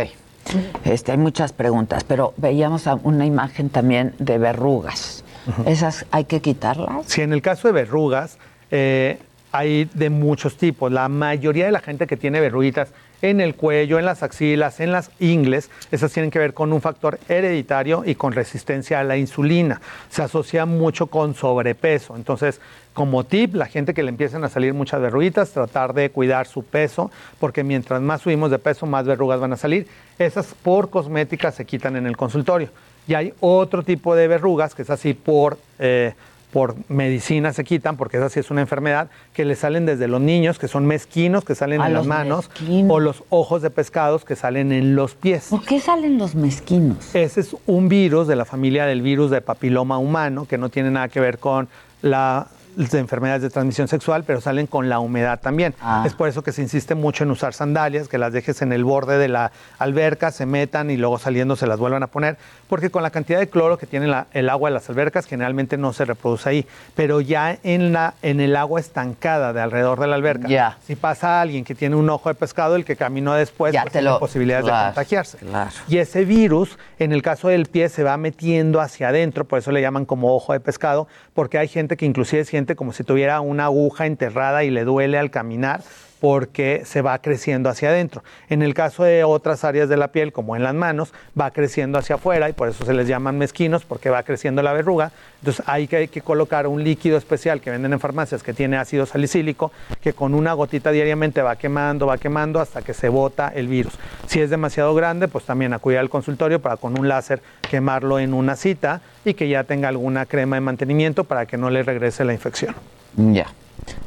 Este, hay muchas preguntas, pero veíamos una imagen también de verrugas. ¿Esas hay que quitarlas? Si en el caso de verrugas, eh, hay de muchos tipos. La mayoría de la gente que tiene verruguitas en el cuello, en las axilas, en las ingles, esas tienen que ver con un factor hereditario y con resistencia a la insulina. Se asocia mucho con sobrepeso. Entonces, como tip, la gente que le empiezan a salir muchas verruguitas, tratar de cuidar su peso, porque mientras más subimos de peso, más verrugas van a salir. Esas por cosméticas se quitan en el consultorio. Y hay otro tipo de verrugas que es así por, eh, por medicina se quitan, porque esa sí es una enfermedad que le salen desde los niños, que son mezquinos, que salen Ah, en las manos, o los ojos de pescados que salen en los pies. ¿Por qué salen los mezquinos? Ese es un virus de la familia del virus de papiloma humano, que no tiene nada que ver con la de enfermedades de transmisión sexual, pero salen con la humedad también. Ah. Es por eso que se insiste mucho en usar sandalias, que las dejes en el borde de la alberca, se metan y luego saliendo se las vuelvan a poner, porque con la cantidad de cloro que tiene la- el agua de las albercas generalmente no se reproduce ahí, pero ya en, la, en el agua estancada de alrededor de la alberca, Ya. si pasa alguien que tiene un ojo de pescado, el que caminó después Ya pues, tiene lo- posibilidades claro, de contagiarse. claro. Y ese virus, en el caso del pie, se va metiendo hacia adentro, por eso le llaman como ojo de pescado, porque hay gente que inclusive siente como si tuviera una aguja enterrada y le duele al caminar porque se va creciendo hacia adentro. En el caso de otras áreas de la piel, como en las manos, va creciendo hacia afuera y por eso se les llaman mezquinos, porque va creciendo la verruga. Entonces hay que, hay que colocar un líquido especial que venden en farmacias que tiene ácido salicílico, que con una gotita diariamente va quemando, va quemando hasta que se bota el virus. Si es demasiado grande, pues también acudir al consultorio para con un láser quemarlo en una cita y que ya tenga alguna crema de mantenimiento para que no le regrese la infección. Ya.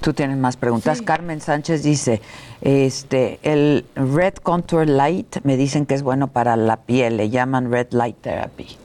Tú tienes más preguntas. Carmen Sánchez dice, este, el Red Contour Light me dicen que es bueno para la piel, le llaman Red Light Therapy.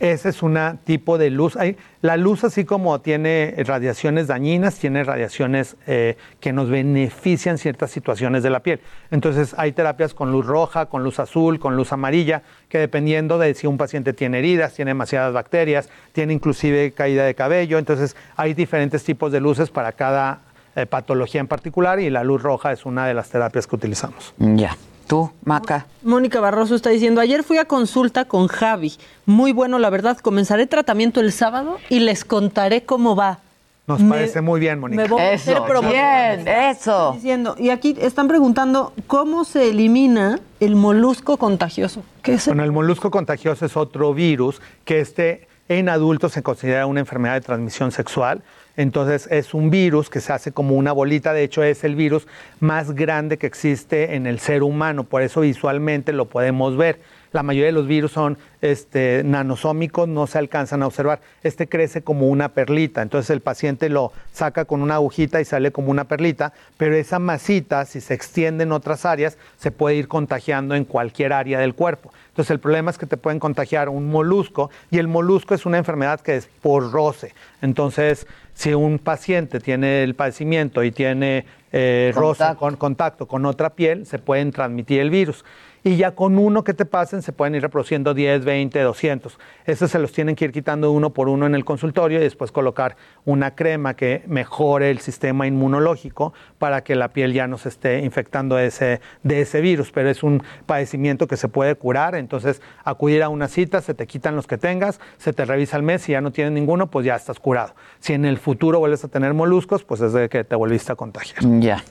Ese es un tipo de luz. La luz, así como tiene radiaciones dañinas, tiene radiaciones eh, que nos benefician ciertas situaciones de la piel. Entonces, hay terapias con luz roja, con luz azul, con luz amarilla, que dependiendo de si un paciente tiene heridas, tiene demasiadas bacterias, tiene inclusive caída de cabello. Entonces, hay diferentes tipos de luces para cada eh, patología en particular y la luz roja es una de las terapias que utilizamos. Ya. Tú, Maca. Mónica Barroso está diciendo, ayer fui a consulta con Javi. Muy bueno, la verdad. Comenzaré tratamiento el sábado y les contaré cómo va. Nos Me- parece muy bien, Mónica. Me voy a hacer Eso, bien, eso. Diciendo, y aquí están preguntando cómo se elimina el molusco contagioso. ¿Qué es? Bueno, el molusco contagioso es otro virus que este en adultos se considera una enfermedad de transmisión sexual. Entonces es un virus que se hace como una bolita, de hecho es el virus más grande que existe en el ser humano, por eso visualmente lo podemos ver. La mayoría de los virus son este, nanosómicos, no se alcanzan a observar. Este crece como una perlita, entonces el paciente lo saca con una agujita y sale como una perlita, pero esa masita, si se extiende en otras áreas, se puede ir contagiando en cualquier área del cuerpo. Entonces el problema es que te pueden contagiar un molusco y el molusco es una enfermedad que es por roce. Entonces, si un paciente tiene el padecimiento y tiene eh, roce con contacto con otra piel, se pueden transmitir el virus. Y ya con uno que te pasen se pueden ir reproduciendo 10, 20, 200. Esos se los tienen que ir quitando uno por uno en el consultorio y después colocar una crema que mejore el sistema inmunológico para que la piel ya no se esté infectando de ese, de ese virus. Pero es un padecimiento que se puede curar, entonces acudir a una cita, se te quitan los que tengas, se te revisa al mes, si ya no tienes ninguno, pues ya estás curado. Si en el futuro vuelves a tener moluscos, pues es de que te volviste a contagiar. Ya.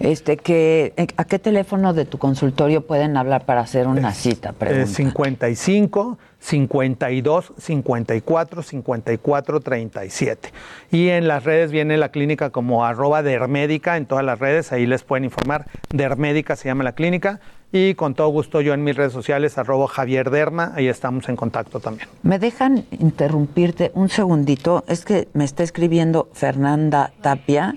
Este, que, ¿A qué teléfono de tu consultorio pueden hablar para hacer una cita? Eh, Pregunta. 55 52 54 54 37. Y en las redes viene la clínica como arroba dermédica en todas las redes, ahí les pueden informar. Dermédica se llama la clínica. Y con todo gusto yo en mis redes sociales, arroba Javier Derma, ahí estamos en contacto también. ¿Me dejan interrumpirte un segundito? Es que me está escribiendo Fernanda Tapia.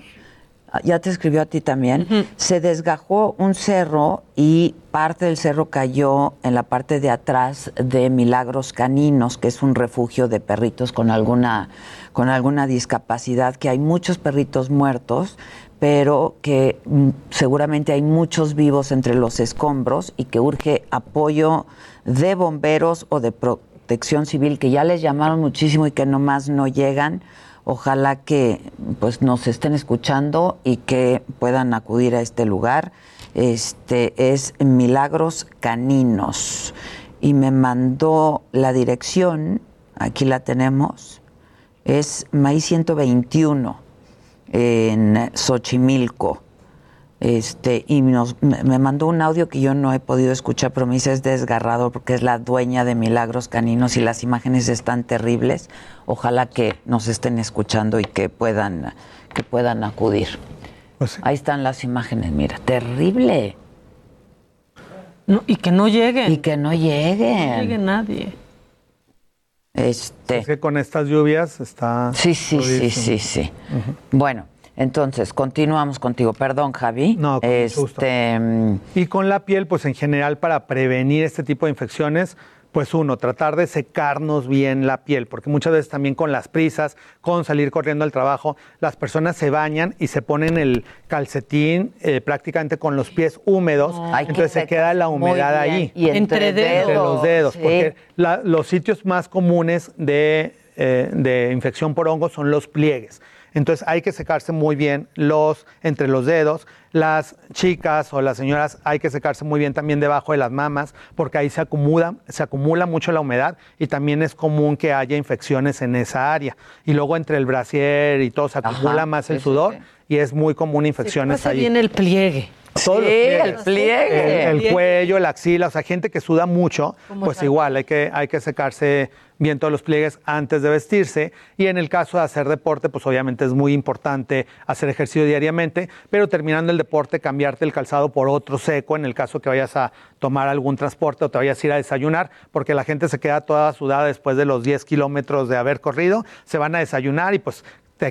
Ya te escribió a ti también. Se desgajó un cerro y parte del cerro cayó en la parte de atrás de Milagros Caninos, que es un refugio de perritos con alguna, con alguna discapacidad, que hay muchos perritos muertos, pero que mm, seguramente hay muchos vivos entre los escombros y que urge apoyo de bomberos o de protección civil, que ya les llamaron muchísimo y que nomás no llegan. Ojalá que pues nos estén escuchando y que puedan acudir a este lugar. Este es Milagros Caninos y me mandó la dirección, aquí la tenemos, es Maíz 121 en Xochimilco. Este, y nos, me mandó un audio que yo no he podido escuchar, pero me dice es desgarrado porque es la dueña de Milagros Caninos y las imágenes están terribles. Ojalá que nos estén escuchando y que puedan, que puedan acudir. Ahí están las imágenes, mira, terrible. y que no lleguen. Y que no lleguen. No llegue nadie. Este. Es que con estas lluvias está. Sí, sí, sí, sí, sí. Bueno, Entonces, continuamos contigo. Perdón, Javi. No, con gusto. este, Y con la piel, pues en general para prevenir este tipo de infecciones, pues uno, tratar de secarnos bien la piel, porque muchas veces también con las prisas, con salir corriendo al trabajo, las personas se bañan y se ponen el calcetín eh, prácticamente con los pies húmedos, que entonces se queda la humedad ahí. Y entre Entre los dedos, dedos, sí. porque la- los sitios más comunes de, eh, de infección por hongos son los pliegues. Entonces hay que secarse muy bien los entre los dedos. Las chicas o las señoras hay que secarse muy bien también debajo de las mamas porque ahí se acumula, se acumula mucho la humedad y también es común que haya infecciones en esa área. Y luego entre el brasier y todo se acumula más el sí, sudor sí. y es muy común infecciones ahí. bien el pliegue. Todos Sí, pliegues. el pliegue. El, el cuello, la axila, o sea, gente que suda mucho, ¿Cómo pues igual hay que, hay que secarse bien todos los pliegues antes de vestirse. Y en el caso de hacer deporte, pues obviamente es muy importante hacer ejercicio diariamente, pero terminando el deporte, cambiarte el calzado por otro seco en el caso que vayas a tomar algún transporte o te vayas a ir a desayunar, porque la gente se queda toda sudada después de los 10 kilómetros de haber corrido, se van a desayunar y pues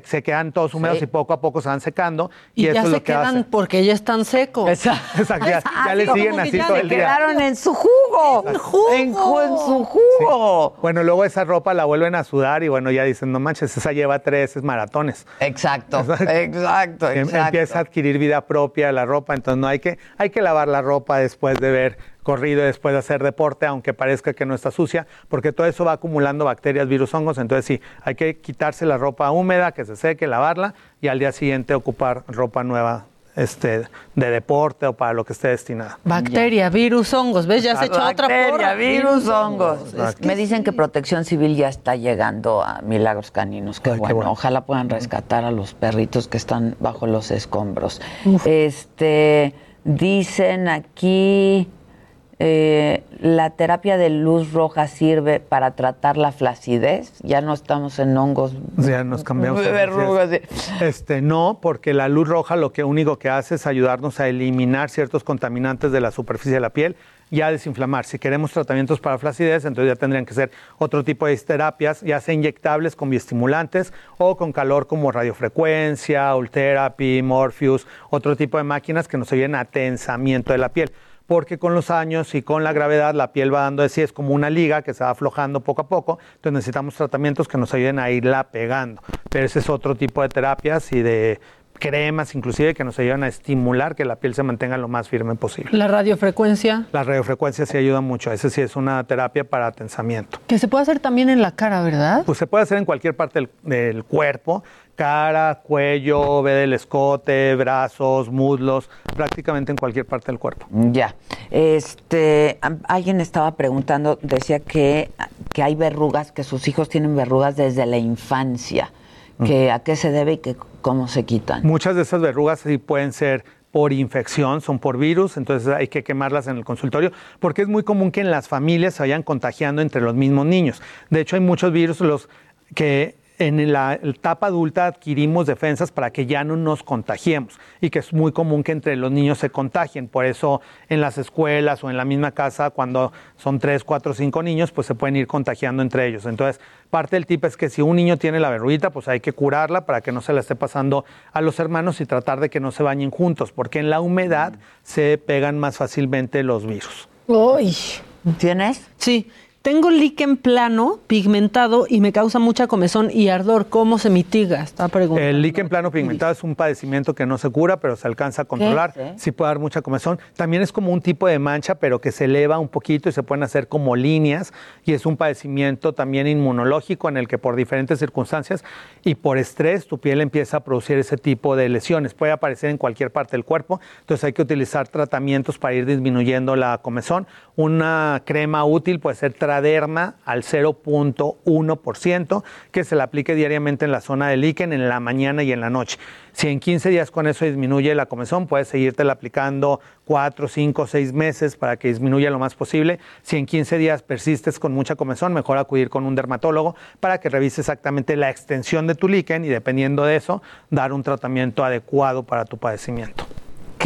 se quedan todos húmedos Sí. y poco a poco se van secando. Y, Y, eso ya es se que quedan hace. porque ya están secos. Exacto, ya, ya le siguen así todo el día. quedaron en su jugo. En, jugo. En, ju- en su jugo. Bueno, luego esa ropa la vuelven a sudar y bueno, ya dicen, no manches, esa lleva tres maratones. Exacto, exacto, Em- exacto. Empieza a adquirir vida propia la ropa, entonces no hay que, hay que lavar la ropa después de ver corrido, después de hacer deporte, aunque parezca que no está sucia, porque todo eso va acumulando bacterias, virus, hongos, entonces sí, hay que quitarse la ropa húmeda, que se seque, lavarla y al día siguiente ocupar ropa nueva este, de deporte o para lo que esté destinada. Bacteria, virus, hongos. ¿Ves? Ya se echó otra Bacteria, virus, hongos. Me dicen que Protección Civil ya está llegando a Milagros Caninos. Qué, Ay, qué bueno. bueno. Ojalá puedan rescatar a los perritos que están bajo los escombros. Este, dicen aquí, eh, la terapia de luz roja sirve para tratar la flacidez. Ya no estamos en hongos. Ya nos cambiamos. de verrugas. Este, no, porque la luz roja lo que único que hace es ayudarnos a eliminar ciertos contaminantes de la superficie de la piel y a desinflamar. Si queremos tratamientos para flacidez, entonces ya tendrían que ser otro tipo de terapias, ya sea inyectables con bioestimulantes o con calor como radiofrecuencia, Ultherapy, Morpheus, otro tipo de máquinas que nos ayuden a tensamiento de la piel porque con los años y con la gravedad la piel va dando de sí, es como una liga que se va aflojando poco a poco, entonces necesitamos tratamientos que nos ayuden a irla pegando. Pero ese es otro tipo de terapias y de cremas inclusive que nos ayudan a estimular que la piel se mantenga lo más firme posible. La radiofrecuencia, La radiofrecuencia sí ayuda mucho, ese sí es una terapia para tensamiento. que se puede hacer también en la cara, ¿verdad? Pues se puede hacer en cualquier parte del, del cuerpo, cara, cuello, ve del escote, brazos, muslos, prácticamente en cualquier parte del cuerpo. Ya. Este, alguien estaba preguntando, decía que, que hay verrugas, que sus hijos tienen verrugas desde la infancia. Que, ¿A qué se debe y que, cómo se quitan? Muchas de esas verrugas sí pueden ser por infección, son por virus, entonces hay que quemarlas en el consultorio, porque es muy común que en las familias se vayan contagiando entre los mismos niños. De hecho, hay muchos virus los que en la etapa adulta adquirimos defensas para que ya no nos contagiemos y que es muy común que entre los niños se contagien. Por eso en las escuelas o en la misma casa, cuando son tres, cuatro, cinco niños, pues se pueden ir contagiando entre ellos. Entonces, parte del tip es que si un niño tiene la verruguita, pues hay que curarla para que no se la esté pasando a los hermanos y tratar de que no se bañen juntos, porque en la humedad se pegan más fácilmente los virus. Uy. ¿Tienes? Sí. Tengo líquen plano, pigmentado y me causa mucha comezón y ardor. ¿Cómo se mitiga? Está preguntando. El líquen plano pigmentado es un padecimiento que no se cura, pero se alcanza a controlar. ¿Qué? Sí puede dar mucha comezón. También es como un tipo de mancha, pero que se eleva un poquito y se pueden hacer como líneas. Y es un padecimiento también inmunológico en el que por diferentes circunstancias y por estrés tu piel empieza a producir ese tipo de lesiones. Puede aparecer en cualquier parte del cuerpo. Entonces hay que utilizar tratamientos para ir disminuyendo la comezón. Una crema útil puede ser Traderma al 0.1%, que se la aplique diariamente en la zona del líquen en la mañana y en la noche. Si en 15 días con eso disminuye la comezón, puedes seguirte la aplicando 4, 5, 6 meses para que disminuya lo más posible. Si en 15 días persistes con mucha comezón, mejor acudir con un dermatólogo para que revise exactamente la extensión de tu líquen y dependiendo de eso, dar un tratamiento adecuado para tu padecimiento.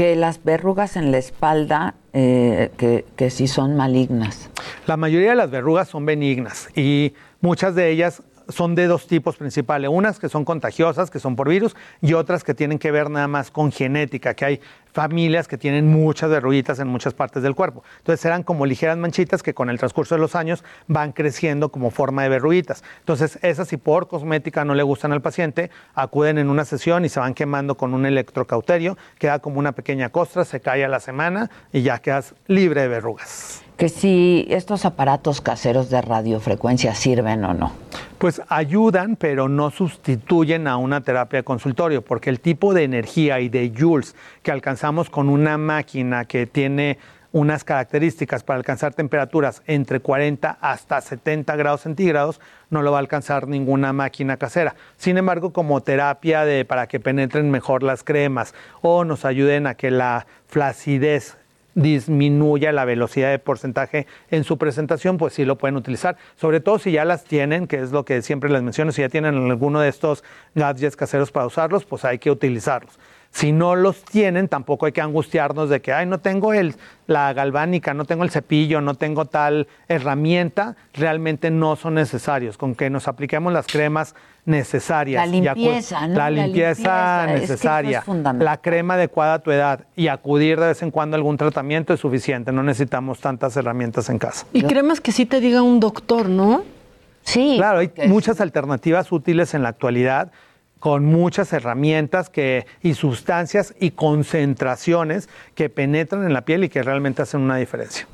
Que las verrugas en la espalda, eh, que, que sí son malignas. La mayoría de las verrugas son benignas y muchas de ellas son de dos tipos principales, unas que son contagiosas, que son por virus, y otras que tienen que ver nada más con genética, que hay familias que tienen muchas verruguitas en muchas partes del cuerpo. Entonces eran como ligeras manchitas que con el transcurso de los años van creciendo como forma de verruguitas. Entonces esas si por cosmética no le gustan al paciente, acuden en una sesión y se van quemando con un electrocauterio, queda como una pequeña costra, se cae a la semana y ya quedas libre de verrugas. Que si estos aparatos caseros de radiofrecuencia sirven o no. Pues ayudan, pero no sustituyen a una terapia de consultorio, porque el tipo de energía y de joules que alcanzamos con una máquina que tiene unas características para alcanzar temperaturas entre 40 hasta 70 grados centígrados, no lo va a alcanzar ninguna máquina casera. Sin embargo, como terapia de, para que penetren mejor las cremas o nos ayuden a que la flacidez disminuya la velocidad de porcentaje en su presentación, pues sí lo pueden utilizar. Sobre todo si ya las tienen, que es lo que siempre les menciono, si ya tienen alguno de estos gadgets caseros para usarlos, pues hay que utilizarlos. Si no los tienen, tampoco hay que angustiarnos de que, ay, no tengo el, la galvánica, no tengo el cepillo, no tengo tal herramienta. Realmente no son necesarios. Con que nos apliquemos las cremas necesarias. La limpieza, ¿no? La limpieza, limpieza, es que eso necesaria. es la crema adecuada a tu edad y acudir de vez en cuando a algún tratamiento es suficiente. No necesitamos tantas herramientas en casa. Y cremas que sí te diga un doctor, ¿no? Sí. Claro, hay muchas alternativas útiles en la actualidad con muchas herramientas que, y sustancias y concentraciones que penetran en la piel y que realmente hacen una diferencia.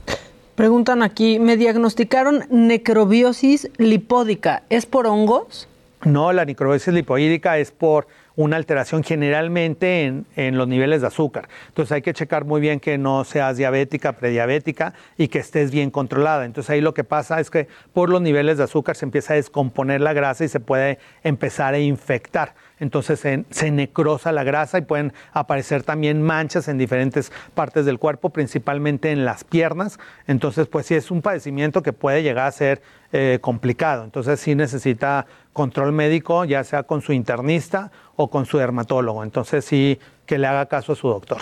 Preguntan aquí, me diagnosticaron necrobiosis lipódica. ¿Es por hongos? No, la necrosis lipoídica es por una alteración generalmente en, en, los niveles de azúcar. Entonces hay que checar muy bien que no seas diabética, prediabética y que estés bien controlada. Entonces ahí lo que pasa es que por los niveles de azúcar se empieza a descomponer la grasa y se puede empezar a infectar. Entonces se, necrosa la grasa y pueden aparecer también manchas en diferentes partes del cuerpo, principalmente en las piernas. Entonces pues sí es un padecimiento que puede llegar a ser eh, complicado. Entonces sí necesita control médico, ya sea con su internista o con su dermatólogo. Entonces sí que le haga caso a su doctor.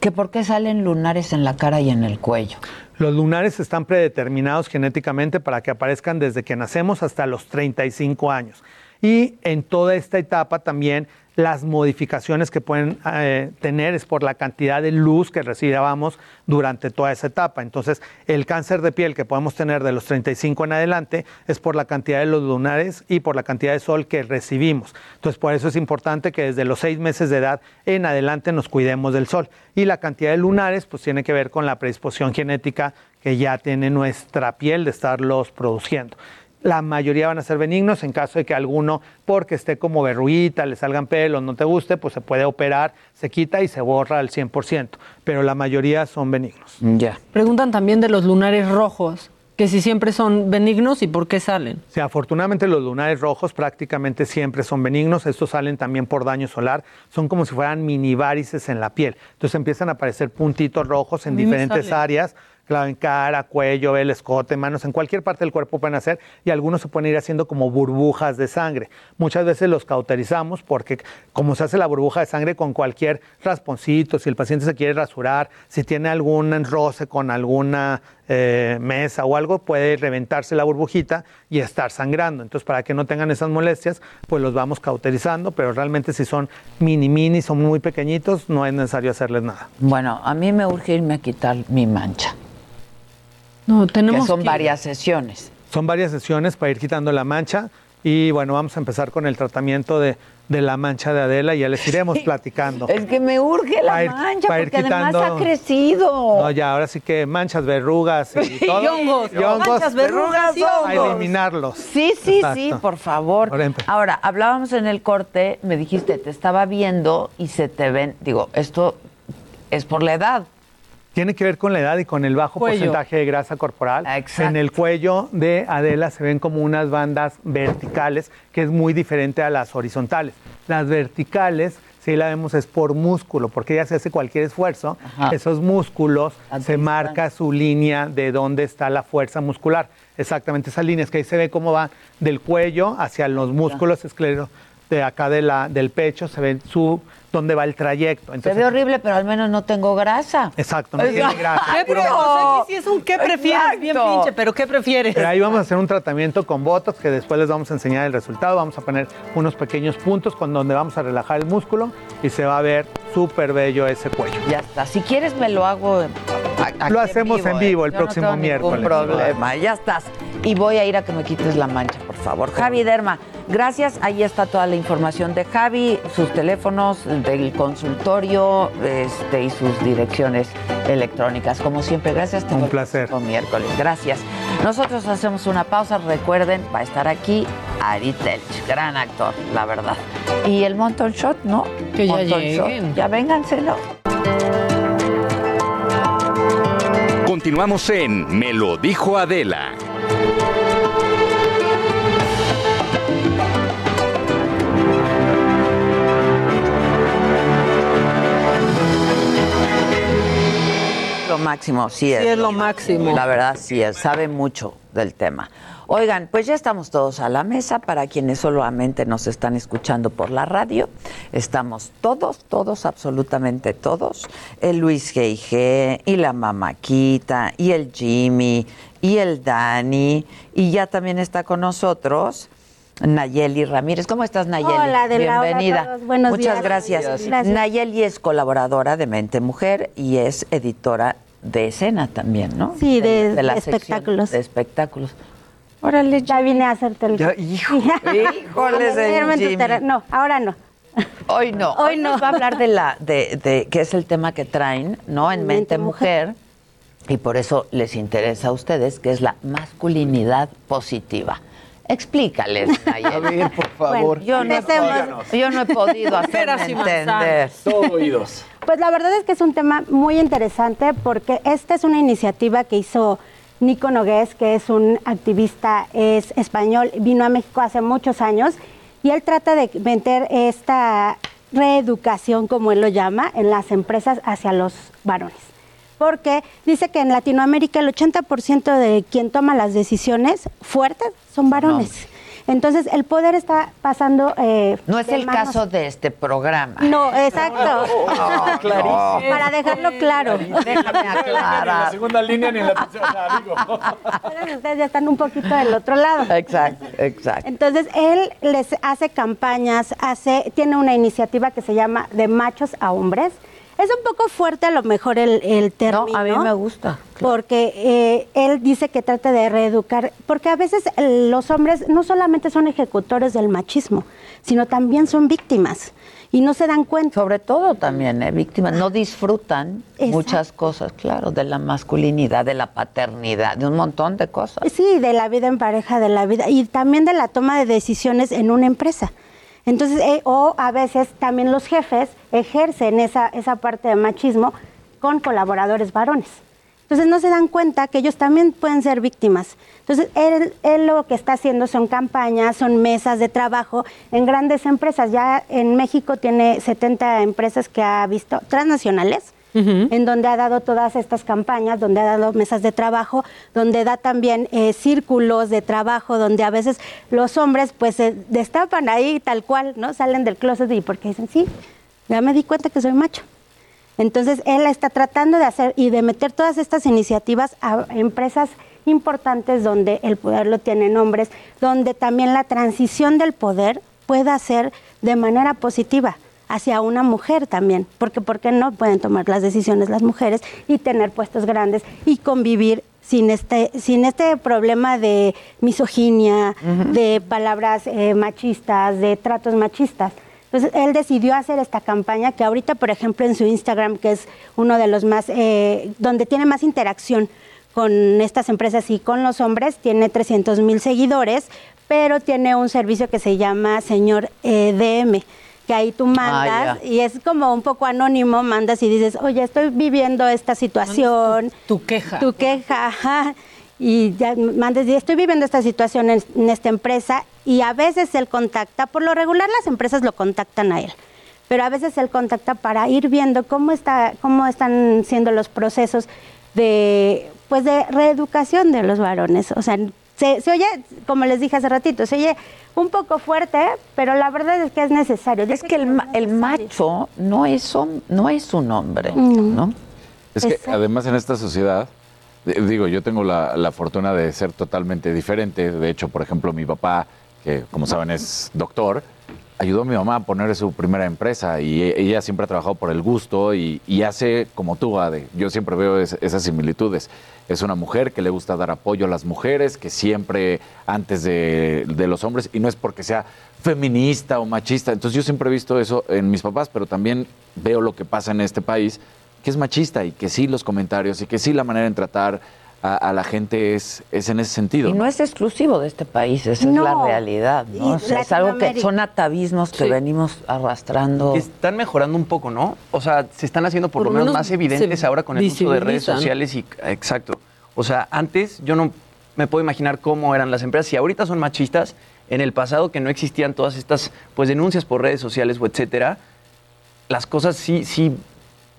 ¿Que por qué salen lunares en la cara y en el cuello? Los lunares están predeterminados genéticamente para que aparezcan desde que nacemos hasta los 35 años. Y en toda esta etapa también las modificaciones que pueden eh, tener es por la cantidad de luz que recibamos durante toda esa etapa. Entonces, el cáncer de piel que podemos tener de los 35 en adelante es por la cantidad de los lunares y por la cantidad de sol que recibimos. Entonces, por eso es importante que desde los seis meses de edad en adelante nos cuidemos del sol. Y la cantidad de lunares, pues tiene que ver con la predisposición genética que ya tiene nuestra piel de estarlos produciendo. La mayoría van a ser benignos. En caso de que alguno, porque esté como verruguita, le salgan pelos, no te guste, pues se puede operar, se quita y se borra al 100%. Pero la mayoría son benignos. Ya. Preguntan también de los lunares rojos, que si siempre son benignos y por qué salen. Sí, afortunadamente los lunares rojos prácticamente siempre son benignos. Estos salen también por daño solar. Son como si fueran mini varices en la piel. Entonces empiezan a aparecer puntitos rojos en diferentes sale. áreas. Claro, en cara, cuello, el escote, manos, en cualquier parte del cuerpo pueden hacer y algunos se pueden ir haciendo como burbujas de sangre. Muchas veces los cauterizamos porque como se hace la burbuja de sangre con cualquier rasponcito, si el paciente se quiere rasurar, si tiene algún roce con alguna eh, mesa o algo, puede reventarse la burbujita y estar sangrando. Entonces, para que no tengan esas molestias, pues los vamos cauterizando, pero realmente si son mini mini, son muy pequeñitos, no es necesario hacerles nada. Bueno, a mí me urge irme a quitar mi mancha. No, Que tenemos son que- varias sesiones. Son varias sesiones para ir quitando la mancha y bueno, vamos a empezar con el tratamiento de, de la mancha de Adela y ya les iremos platicando. Es que me urge la a ir- mancha a porque además ha crecido. No, ya, ahora sí que manchas, verrugas y todo. Y hongos, Y hongos, manchas, verrugas y A hongos. eliminarlos. Sí, sí, sí, por favor. Ahora, hablábamos en el corte, me dijiste, te estaba viendo y se te ven, digo, esto es por la edad. Tiene que ver con la edad y con el bajo Cuello. porcentaje de grasa corporal. Exacto. En el cuello de Adela se ven como unas bandas verticales, que es muy diferente a las horizontales. Las verticales, si la vemos, es por músculo, porque ella se hace cualquier esfuerzo, Ajá. esos músculos se marca su línea de dónde está la fuerza muscular. Exactamente, esas líneas que ahí se ve cómo va del cuello hacia los músculos esclero de acá de la, del pecho, se ve su dónde va el trayecto. Se ve horrible, pero al menos no tengo grasa. Exacto, no tiene grasa. ¿Qué pre- o sea, que sí es un qué prefieres, bien Exacto. pinche, pero ¿qué prefieres? Pero ahí vamos a hacer un tratamiento con botox que después les vamos a enseñar el resultado. Vamos a poner unos pequeños puntos con donde vamos a relajar el músculo y se va a ver súper bello ese cuello. Ya está. Si quieres me lo hago. Aquí Lo hacemos en vivo el Yo no próximo tengo ningún miércoles. problema. Ya estás. Y voy a ir a que me quites la mancha, por favor. Javi Derma, gracias. Ahí está toda la información de Javi, sus teléfonos del consultorio este, y sus direcciones electrónicas. Como siempre, gracias. Te Un el placer. próximo miércoles. Gracias. Nosotros hacemos una pausa. Recuerden, va a estar aquí Ari Telch, gran actor, la verdad. Y el Monton Shot, ¿no? Que ya Monton lleguen. Shot. Ya vénganse, ¿no? Continuamos en Me lo dijo Adela. Lo máximo, sí es. Sí es lo máximo. La verdad, sí es. Sabe mucho del tema. Oigan, pues ya estamos todos a la mesa. Para quienes solamente nos están escuchando por la radio, estamos todos, todos, absolutamente todos. El Luis G.I.G. y la Mamaquita y el Jimmy y el Dani. Y ya también está con nosotros. Nayeli Ramírez. ¿Cómo estás, Nayeli? Hola, a Bienvenida. todos. Buenos Muchas días. gracias. Gracias. Nayeli es colaboradora de Mente Mujer y es editora de escena también, ¿no? Sí, de- de sección espectáculos. De espectáculos. Órale, Ya vine a hacerte el... Ya, hijo, híjoles, tu Jimmy. No, ahora no. Hoy no. Hoy no. nos va a hablar de la, de, de que es el tema que traen, ¿no? En Mente, Mente Mujer. Y por eso les interesa a ustedes, que es la masculinidad positiva. Explícales, Nayeli. A ver, por favor. yo, no he, yo no he podido hacerme entender. Todo oídos. Pues la verdad es que es un tema muy interesante porque esta es una iniciativa que hizo Nico Nogués, que es un activista, es español, vino a México hace muchos años y él trata de meter esta reeducación, como él lo llama, en las empresas hacia los varones. Porque dice que en Latinoamérica el 80% de quien toma las decisiones fuertes son varones. Entonces el poder está pasando... eh, No es el manos- caso de este programa. No, exacto. No, clarísimo. Para dejarlo claro. Déjame Ni en la aclarar. segunda línea ni en la tercera, digo. Ustedes ya están un poquito del otro lado. Exacto, exacto. Entonces, él les hace campañas, hace, tiene una iniciativa que se llama De Machos a Hombres. Es un poco fuerte a lo mejor el, el término. No, a mí me gusta. Porque eh, él dice que trata de reeducar, porque a veces eh, los hombres no solamente son ejecutores del machismo, sino también son víctimas y no se dan cuenta. Sobre todo también, ¿eh? víctimas, no disfrutan Exacto. muchas cosas, claro, de la masculinidad, de la paternidad, de un montón de cosas. Sí, de la vida en pareja, de la vida y también de la toma de decisiones en una empresa. Entonces, eh, o a veces también los jefes ejercen esa, esa parte de machismo con colaboradores varones. Entonces no se dan cuenta que ellos también pueden ser víctimas. Entonces él, él lo que está haciendo son campañas, son mesas de trabajo en grandes empresas. Ya en México tiene 70 empresas que ha visto, transnacionales, en donde ha dado todas estas campañas, donde ha dado mesas de trabajo, donde da también eh, círculos de trabajo, donde a veces los hombres pues se destapan ahí tal cual, ¿no? Salen del closet y porque dicen, sí, ya me di cuenta que soy macho. Entonces él está tratando de hacer y de meter todas estas iniciativas a empresas importantes donde el poder lo tienen hombres, donde también la transición del poder pueda ser de manera positiva hacia una mujer también, porque ¿por qué no pueden tomar las decisiones las mujeres y tener puestos grandes y convivir sin este, sin este problema de misoginia, de palabras eh, machistas, de tratos machistas? Entonces, él decidió hacer esta campaña que ahorita, por ejemplo, en su Instagram, que es uno de los más, eh, donde tiene más interacción con estas empresas y con los hombres, tiene 300 mil seguidores, pero tiene un servicio que se llama Señor eh, DM, que ahí tú mandas ya. y es como un poco anónimo, mandas y dices, oye, estoy viviendo esta situación. Tu queja. Tu queja, ajá. Y ya mandes, y estoy viviendo esta situación en, en esta empresa y a veces él contacta, por lo regular las empresas lo contactan a él, pero a veces él contacta para ir viendo cómo, está, cómo están siendo los procesos de, pues de reeducación de los varones. O sea, se, se oye, como les dije hace ratito, se oye un poco fuerte, pero la verdad es que es necesario. Es que el, ma- el macho no es, hom- no es un hombre, ¿no? Es que Exacto. además en esta sociedad, eh, digo, yo tengo la, la fortuna de ser totalmente diferente. De hecho, por ejemplo, mi papá, que como saben es doctor, ayudó a mi mamá a poner su primera empresa y ella siempre ha trabajado por el gusto y, hace como tú, Ade. Yo siempre veo es- esas similitudes. Es una mujer que le gusta dar apoyo a las mujeres, que siempre antes de, de los hombres, y no es porque sea feminista o machista. Entonces yo siempre he visto eso en mis papás, pero también veo lo que pasa en este país, que es machista y que sí los comentarios y que sí la manera en tratar a, a la gente es, es en ese sentido. Y no es exclusivo de este país, esa es la realidad, ¿no? O sea, es algo que son atavismos que venimos arrastrando. Que están mejorando un poco, ¿no? O sea, se están haciendo por, Por lo menos menos más evidentes se ahora con el uso de redes sociales y exacto. O sea, antes yo no me puedo imaginar cómo eran las empresas. Si ahorita son machistas, en el pasado que no existían todas estas pues denuncias por redes sociales o etcétera, las cosas sí sí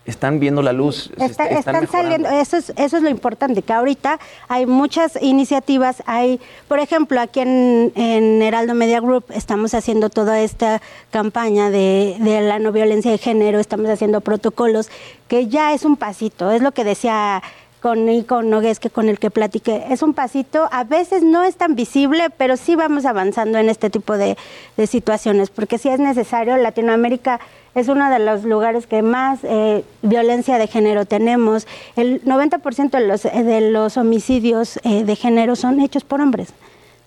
están viendo la luz, Está- están saliendo, eso es, eso es lo importante, que ahorita hay muchas iniciativas, hay, por ejemplo, aquí en, en Heraldo Media Group estamos haciendo toda esta campaña de, de la no violencia de género, estamos haciendo protocolos, que ya es un pasito, es lo que decía con Nico Nogués, que con el que platiqué, es un pasito, a veces no es tan visible, pero sí vamos avanzando en este tipo de, de situaciones, porque sí es necesario, Latinoamérica es uno de los lugares que más eh, violencia de género tenemos. El 90% de los, de los homicidios eh, de género son hechos por hombres.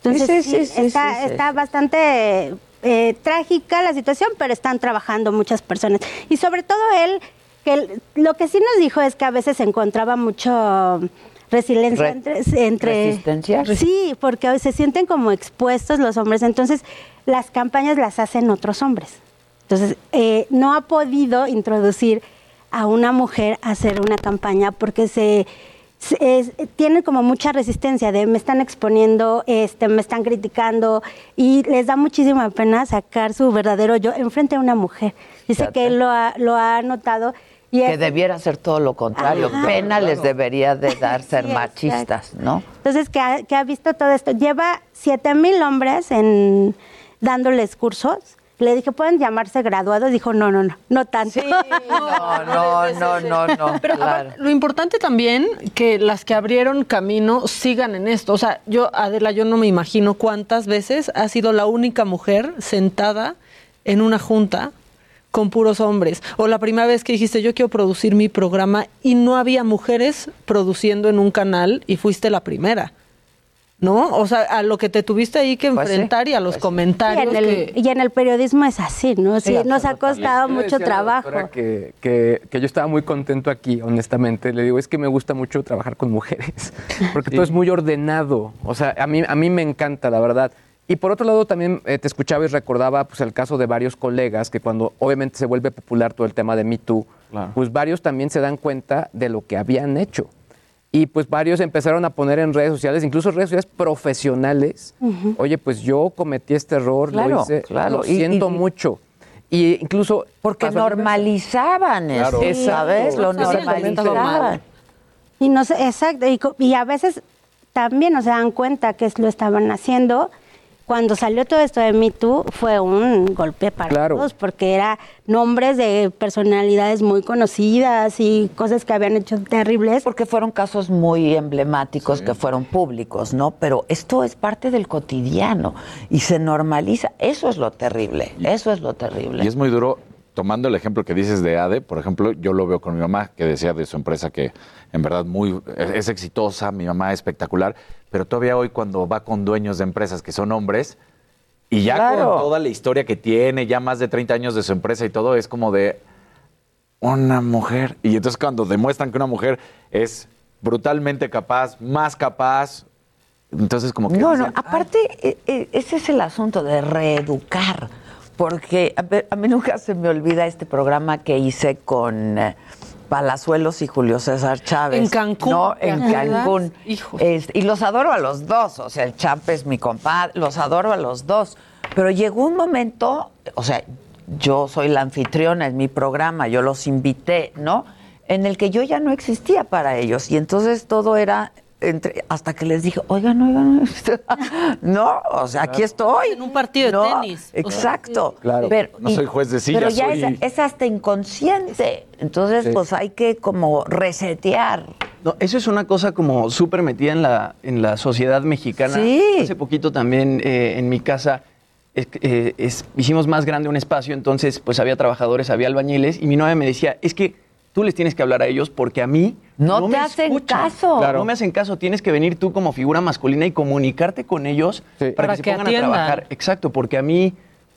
Entonces, Sí, sí, sí, está, está bastante eh, trágica la situación, pero están trabajando muchas personas. Y sobre todo él, que lo que sí nos dijo es que a veces se encontraba mucho resiliencia Re- entre, entre ¿Resistencia? Sí, porque hoy se sienten como expuestos los hombres, entonces las campañas las hacen otros hombres. Entonces, eh, no ha podido introducir a una mujer a hacer una campaña porque se, se- es- tienen como mucha resistencia de me están exponiendo, este, me están criticando y les da muchísima pena sacar su verdadero yo enfrente a una mujer. Dice Fíjate. que él lo ha, lo ha notado. Y que es- debiera ser todo lo contrario. Ajá. Pena les debería de dar ser Sí, machistas, ¿no? Entonces, que ha, que ha visto todo esto. Lleva 7 mil hombres en, dándoles cursos. Le dije, ¿pueden llamarse graduados? Dijo, no, no, no, no tanto. No, no, no, no, no. Pero claro. lo importante también que las que abrieron camino sigan en esto. O sea, yo, Adela, yo no me imagino cuántas veces ha sido la única mujer sentada en una junta con puros hombres. O la primera vez que dijiste, yo quiero producir mi programa y no había mujeres produciendo en un canal y fuiste la primera. ¿No? O sea, a lo que te tuviste ahí que Pues sí, enfrentar y a los Y comentarios en, el, que... y en el periodismo es así, ¿no? Sí, Sí, nos ha costado mucho trabajo. Que, que, que yo estaba muy contento aquí, honestamente. Le digo, es que me gusta mucho trabajar con mujeres, porque todo es muy ordenado. O sea, a mí, a mí me encanta, la verdad. Y por otro lado, también eh, te escuchaba y recordaba pues, el caso de varios colegas que cuando obviamente se vuelve popular todo el tema de Me Too, pues varios también se dan cuenta de lo que habían hecho. Y pues varios empezaron a poner en redes sociales, incluso redes sociales profesionales, oye, pues yo cometí este error, Claro, lo hice, claro. lo siento y- mucho. Y incluso... Porque normalizaban eso, Claro. ¿sabes? Lo normalizaban. Y no sé, exacto, y, y a veces también no se dan cuenta que lo estaban haciendo. Cuando salió todo esto de Me Too fue un golpe para Claro. todos, porque era nombres de personalidades muy conocidas y cosas que habían hecho terribles. Porque fueron casos muy emblemáticos que fueron públicos, ¿no? Pero esto es parte del cotidiano y se normaliza. Eso es lo terrible, eso es lo terrible. Y es muy duro, tomando el ejemplo que dices de ADE, por ejemplo, yo lo veo con mi mamá, que decía de su empresa que en verdad muy, es exitosa, mi mamá es espectacular, pero todavía hoy cuando va con dueños de empresas que son hombres, y ya Claro. con toda la historia que tiene, ya más de 30 años de su empresa y todo, es como de una mujer. Y entonces cuando demuestran que una mujer es brutalmente capaz, más capaz, entonces como que... No, no, dicen, aparte, eh, eh, ese es el asunto de reeducar, porque a, mí nunca se me olvida este programa que hice con eh, Palazuelos y Julio César Chávez. En Cancún, No, en. Cancún. Este, y los adoro a los dos, o sea, el es mi compadre, los adoro a los dos. Pero llegó un momento, o sea, yo soy la anfitriona en mi programa, yo los invité, ¿no? En el que yo ya no existía para ellos y entonces todo era entre, hasta que les dije, oigan, oigan, no, o sea, aquí estoy. En un partido de tenis. Exacto. Claro, no soy juez de silla, Pero ya soy- es, es hasta inconsciente. Entonces, Sí. pues hay que como resetear. No, eso es una cosa como súper metida en la, en la sociedad mexicana. Sí. Hace poquito también eh, en mi casa es- eh, es- hicimos más grande un espacio, entonces pues había trabajadores, había albañiles y mi novia me decía, es que tú les tienes que hablar a ellos porque a mí No te me hacen escuchan". caso. No me hacen caso, tienes que venir tú como figura masculina y comunicarte con ellos para, Para que se que pongan atiendan. a trabajar. Exacto, porque a mí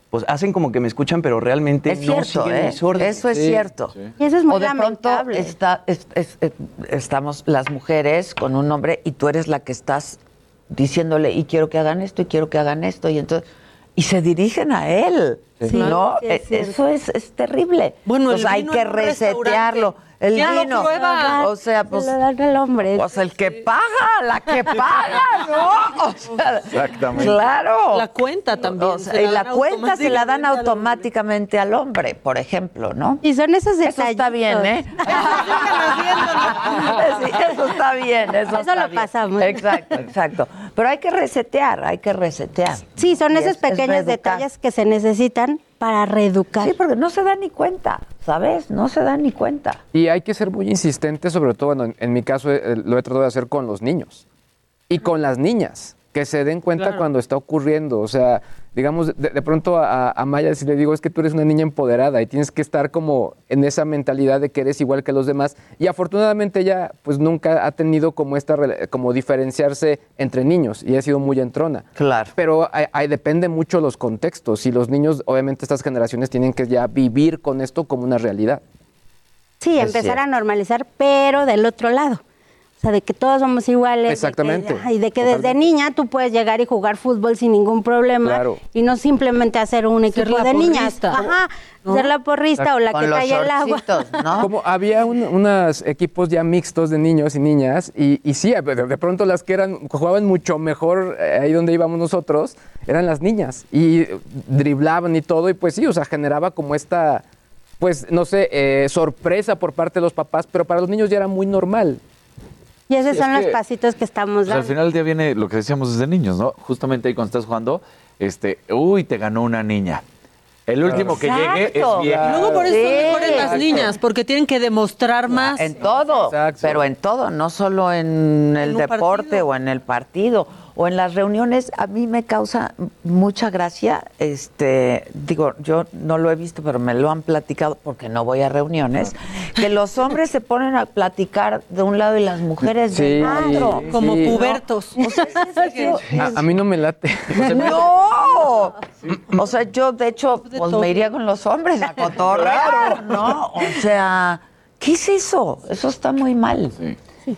pues hacen como que me escuchan, pero realmente Es no cierto, siguen ¿eh? mis órdenes. Eso es Sí, cierto. sí. Y eso es muy o de pronto lamentable. está, es- es- eh, estamos las mujeres con un hombre y tú eres la que estás diciéndole y quiero que hagan esto y quiero que hagan esto y entonces y se dirigen a él, Sí. ¿no? Sí, es Eh. Eso es, es terrible. Bueno, Entonces hay que resetearlo. El ¿Quién lo vino. prueba? O sea, pues, Se lo dan al hombre. pues el que paga, la que paga, ¿no? O sea, Exactamente. Claro. La cuenta también. O sea, se y la cuenta se la dan automáticamente al hombre. por ejemplo, ¿no? Y son esos Eso detalles. está bien, ¿eh? Sí, eso está bien, eso, Eso está lo bien. pasamos. Exacto, exacto. Pero hay que resetear, hay que resetear. Sí, son Y esos es- es pequeños detalles que se necesitan para reeducar. Sí, porque no se da ni cuenta, ¿sabes? No se da ni cuenta. Y hay que ser muy insistente, sobre todo, bueno, en, en mi caso eh, lo he tratado de hacer con los niños y con las niñas, que se den cuenta Claro. cuando está ocurriendo. O sea, digamos, de, de pronto a, a Maya si le digo, es que tú eres una niña empoderada y tienes que estar como en esa mentalidad de que eres igual que los demás. Y afortunadamente ella pues nunca ha tenido como esta, rela- como diferenciarse entre niños y ha sido muy entrona. Claro. Pero hay- hay- depende mucho los contextos y los niños, obviamente estas generaciones tienen que ya vivir con esto como una realidad. Sí, Es empezar cierto. a normalizar, pero del otro lado. O sea, de que todos somos iguales. de que- Exactamente. y de que desde niña tú puedes llegar y jugar fútbol sin ningún problema. Claro. Y no simplemente hacer un equipo la de niñas. porrista. Ajá, ser la porrista o la Con que trae el agua. ¿no? Como había un- unos equipos ya mixtos de niños y niñas, y, y sí, de, de pronto las que eran jugaban mucho mejor eh, ahí donde íbamos nosotros eran las niñas y driblaban y todo, y pues sí, o sea, generaba como esta, pues no sé, eh, sorpresa por parte de los papás, pero para los niños ya era muy normal. Y esos Sí, son es los que- pasitos que estamos Pues al dando. final del día viene lo que decíamos desde niños, ¿no? Justamente ahí cuando estás jugando, este, uy, te ganó una niña. El último que llegue es. Y luego por eso son Sí. mejores las niñas, porque tienen que demostrar más. En todo, Exacto. pero en todo, no solo en el deporte partido. o en el partido o en las reuniones. A mí me causa mucha gracia, este, digo, yo no lo he visto, pero me lo han platicado porque no voy a reuniones, que los hombres se ponen a platicar de un lado y las mujeres del Sí, otro. Como Sí. pubertos. O sea, A, a mí no me late. ¡No! O sea, yo de hecho pues, me iría con los hombres a cotorrear, ¿no? O sea, ¿qué es eso? Eso está muy mal.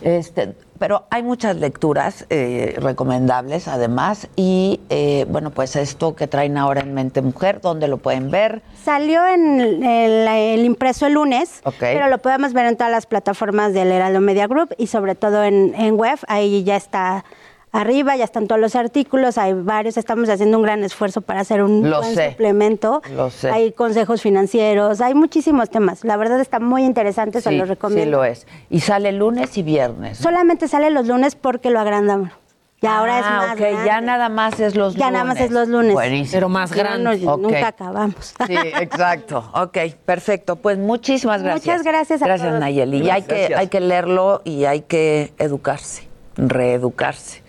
Este, pero hay muchas lecturas eh, recomendables además y eh, bueno, pues esto que traen ahora en Mente Mujer, ¿dónde lo pueden ver? Salió en el, el impreso el lunes, pero lo podemos ver en todas las plataformas del Heraldo Media Group y sobre todo en, en web. Ahí ya está arriba, ya están todos los artículos, hay varios. Estamos haciendo un gran esfuerzo para hacer un Lo buen sé. suplemento. Lo sé. Hay consejos financieros, hay muchísimos temas. La verdad está muy interesante, se Sí, los recomiendo. sí lo es. Y sale lunes y viernes. ¿no? Solamente sale los lunes porque lo agrandamos. Ya ahora es Ah, más ok, grande. ya nada más es los Ya lunes. nada más es los lunes. Buenísimo. Pero más grande. no, Ok. Nunca acabamos. Sí, exacto. Ok, perfecto. Pues muchísimas gracias. Muchas gracias a Gracias, todos. Nayeli. Y hay que, hay que leerlo y hay que educarse, reeducarse.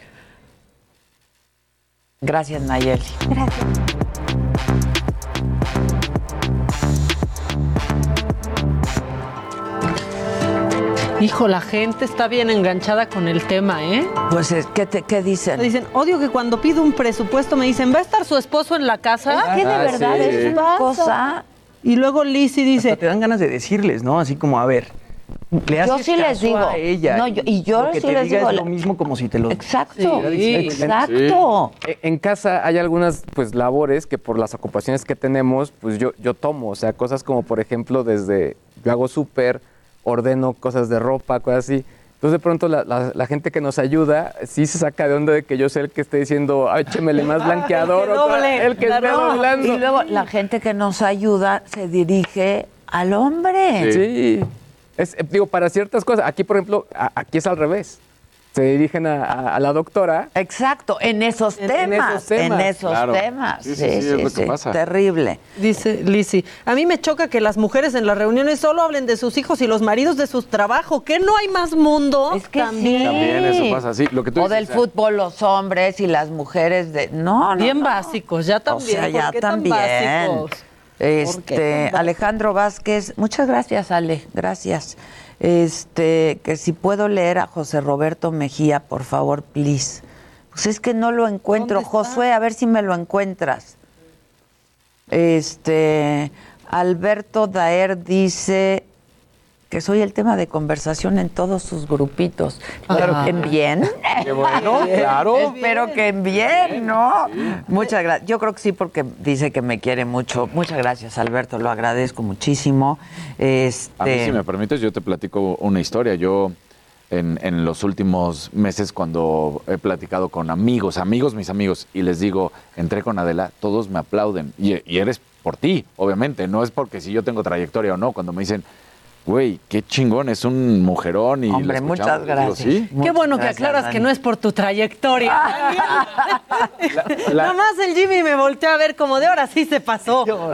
Gracias, Nayeli. Gracias. Hijo, la gente está bien enganchada con el tema, ¿eh? Pues, es- ¿qué, te- qué dicen? Dicen, odio que cuando pido un presupuesto me dicen, ¿va a estar su esposo en la casa? Es que de Ah, verdad sí. es una cosa... Y luego Lizzy Hasta dice, te dan ganas de decirles, ¿no? Así como, a ver, le Yo haces sí les digo. a ella. No, yo- y yo lo que sí te les diga digo, es lo mismo como si te lo... Exacto, Sí, exacto. En- En casa hay algunas pues labores que por las ocupaciones que tenemos, pues yo, yo tomo, o sea, cosas como por ejemplo desde yo hago súper, ordeno cosas de ropa, cosas así. Entonces de pronto la, la- la gente que nos ayuda sí se saca de onda de que yo sea el que esté diciendo, "Ay, échemele más blanqueador, el que o sea, doble, el que esté ropa". doblando. Y luego la gente que nos ayuda se dirige al hombre. Sí. Es, eh, digo, para ciertas cosas. Aquí, por ejemplo, a- aquí es al revés. se dirigen a, a- a la doctora. Exacto, en esos En- temas, en esos temas. en esos Claro. temas. Sí, sí, sí, es lo que pasa. Terrible. Dice Lizzy, a mí me choca que las mujeres en las reuniones solo hablen de sus hijos y los maridos de sus trabajos. ¿Que no hay más mundo? Es que también. También eso pasa, sí. Lo que tú o dices, del o sea, fútbol, los hombres y las mujeres de. No, no. Bien no. básicos, ya también. O sea, ¿por ya tan también. básicos? Este, Alejandro Vázquez, muchas gracias, Ale, gracias. Este, que si puedo leer a José Roberto Mejía, por favor, please. Pues es que no lo encuentro, Josué, a ver si me lo encuentras. Este, Alberto Daer dice que soy el tema de conversación en todos sus grupitos. Claro que en bien. Qué bueno, claro. Espero que en bien, ¿no? Muchas gracias. Yo creo que sí, porque dice que me quiere mucho. Muchas gracias, Alberto. Lo agradezco muchísimo. Este, A mí, si me permites, yo te platico una historia. Yo, en, en los últimos meses, cuando he platicado con amigos, amigos, mis amigos, y les digo, entré con Adela, todos me aplauden. Y, y eres por ti, obviamente. No es porque si yo tengo trayectoria o no. Cuando me dicen, güey, qué chingón, es un mujerón. Y la Hombre, escuchamos", muchas digo, gracias. Qué bueno que aclaras Dani. que no es por tu trayectoria. la- Nada más el Jimmy me volteó a ver como de ahora sí se pasó. No,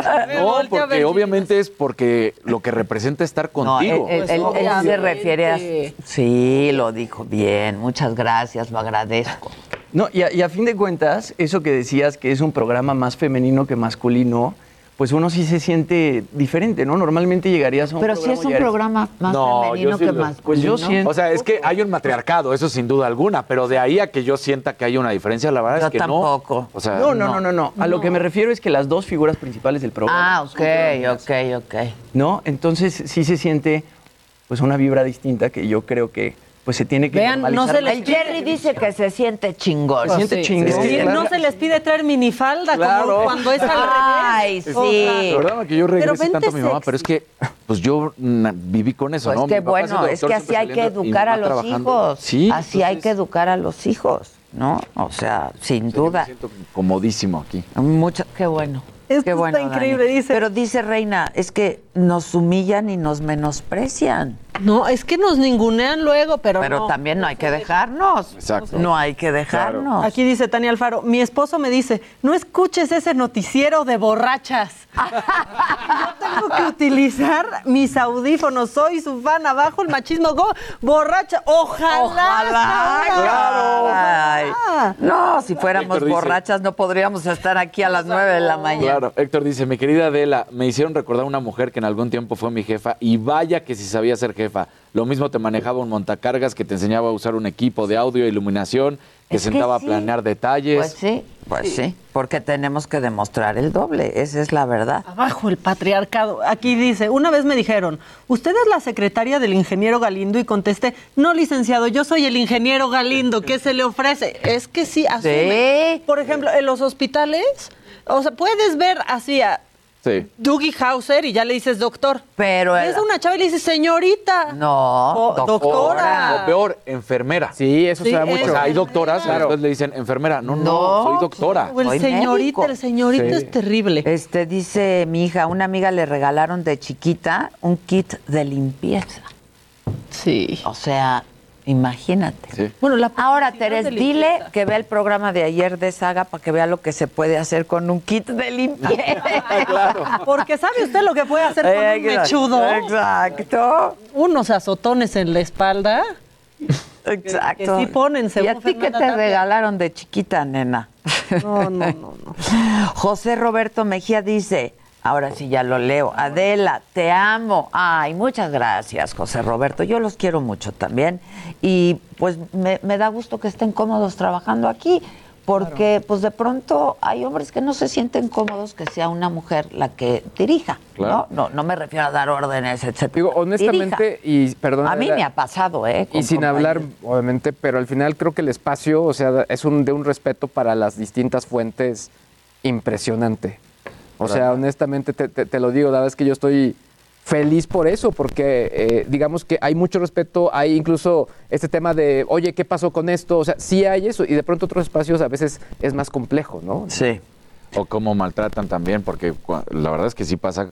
ver, obviamente es porque lo que representa estar No, contigo. él, él- él- él se refiere a... Sí, lo dijo bien. Muchas gracias, lo agradezco. No, y a, y a fin de cuentas, eso que decías que es un programa más femenino que masculino, pues uno sí se siente diferente, ¿no? Normalmente llegarías a un Pero sí programa es un programa más femenino sí que lo- masculino. Pues yo siento- O sea, es que hay un matriarcado, eso sin duda alguna, pero de ahí a que yo sienta que hay una diferencia, la verdad Yo es que tampoco. no. O sea, No, no, no, no, no. A lo que me refiero es que las dos figuras principales del programa. Ah, ok, ok, ok. ¿No? Entonces sí se siente pues una vibra distinta que yo creo que pues se tiene que Vean, no se les El Jerry dice que se siente chingón. Se siente chingón. Sí, Claro. no se les pide traer minifalda Claro. como cuando es al revés. Ay, sí. La verdad que yo vente tanto a mi mamá, sexy. pero es que pues yo viví con eso, Pues ¿no? qué Mi papá bueno, siendo es que doctor, así hay que educar a los trabajando. hijos. Sí, así hay entonces, que educar a los hijos, ¿no? O sea, sin me duda. siento comodísimo aquí. Mucho, qué bueno. Esto qué bueno, está increíble, Dani. dice. Pero dice Reina, es que nos humillan y nos menosprecian. No, es que nos ningunean luego, pero, Pero no. también no hay que dejarnos. Exacto. No hay que dejarnos. Aquí dice Tania Alfaro, mi esposo me dice, no escuches ese noticiero de borrachas. Yo tengo que utilizar mis audífonos, soy su fan abajo, el machismo, go, borracha, ojalá. Ojalá. Ay. Ah. No, si fuéramos borrachas no podríamos estar aquí a las nueve de la mañana. Claro, Héctor dice, mi querida Adela, me hicieron recordar una mujer que en algún tiempo fue mi jefa y vaya que si sabía ser jefa. Lo mismo te manejaba un montacargas que te enseñaba a usar un equipo de audio e iluminación, que Es que sentaba sí. a planear detalles. Pues sí, pues sí. porque tenemos que demostrar el doble, esa es la verdad. Abajo el patriarcado. Aquí dice, una vez me dijeron, ¿usted es la secretaria del ingeniero Galindo? Y contesté, no, licenciado, yo soy el ingeniero Galindo, ¿qué se le ofrece? Es que sí, asume. Por ejemplo, en los hospitales, o sea, puedes ver así a Sí. Dougie Hauser y ya le dices doctor. Pero es una chava y le dices señorita. No, O doctora. O peor, enfermera. Sí, eso Sí, se da mucho. O sea, hay doctoras que Claro. después le dicen enfermera. No, no, No, soy doctora. O el Soy señorita, médico. el señorita Sí. es terrible. Este dice mi hija, una amiga le regalaron de chiquita un kit de limpieza. Sí. O sea, imagínate. Sí. Bueno, la Ahora, Teres, dile que vea el programa de ayer de Saga para que vea lo que se puede hacer con un kit de limpieza. claro. Porque sabe usted lo que puede hacer con un mechudo. Exacto. Unos azotones en la espalda. Exacto. Que sí ponen, ¿Y según a ti qué te Tapia. regalaron de chiquita, nena? No, no, no, no. José Roberto Mejía dice, ahora sí ya lo leo, Adela, te amo. Ay, muchas gracias, José Roberto. Yo los quiero mucho también. Y pues me, me da gusto que estén cómodos trabajando aquí. Porque, pues de pronto hay hombres que no se sienten cómodos que sea una mujer la que dirija. Claro. ¿no? no, no me refiero a dar órdenes, etc. Digo, honestamente, y perdón. A mí me ha pasado, ¿eh? Y sin hablar, obviamente, pero al final creo que el espacio, o sea, es un de un respeto para las distintas fuentes impresionante. O sea, honestamente te, te- te lo digo, la verdad es que yo estoy feliz por eso, porque eh, digamos que hay mucho respeto, hay incluso este tema de, oye, ¿qué pasó con esto? O sea, sí hay eso, y de pronto otros espacios a veces es más complejo, ¿no? Sí. O cómo maltratan también, porque la verdad es que sí pasa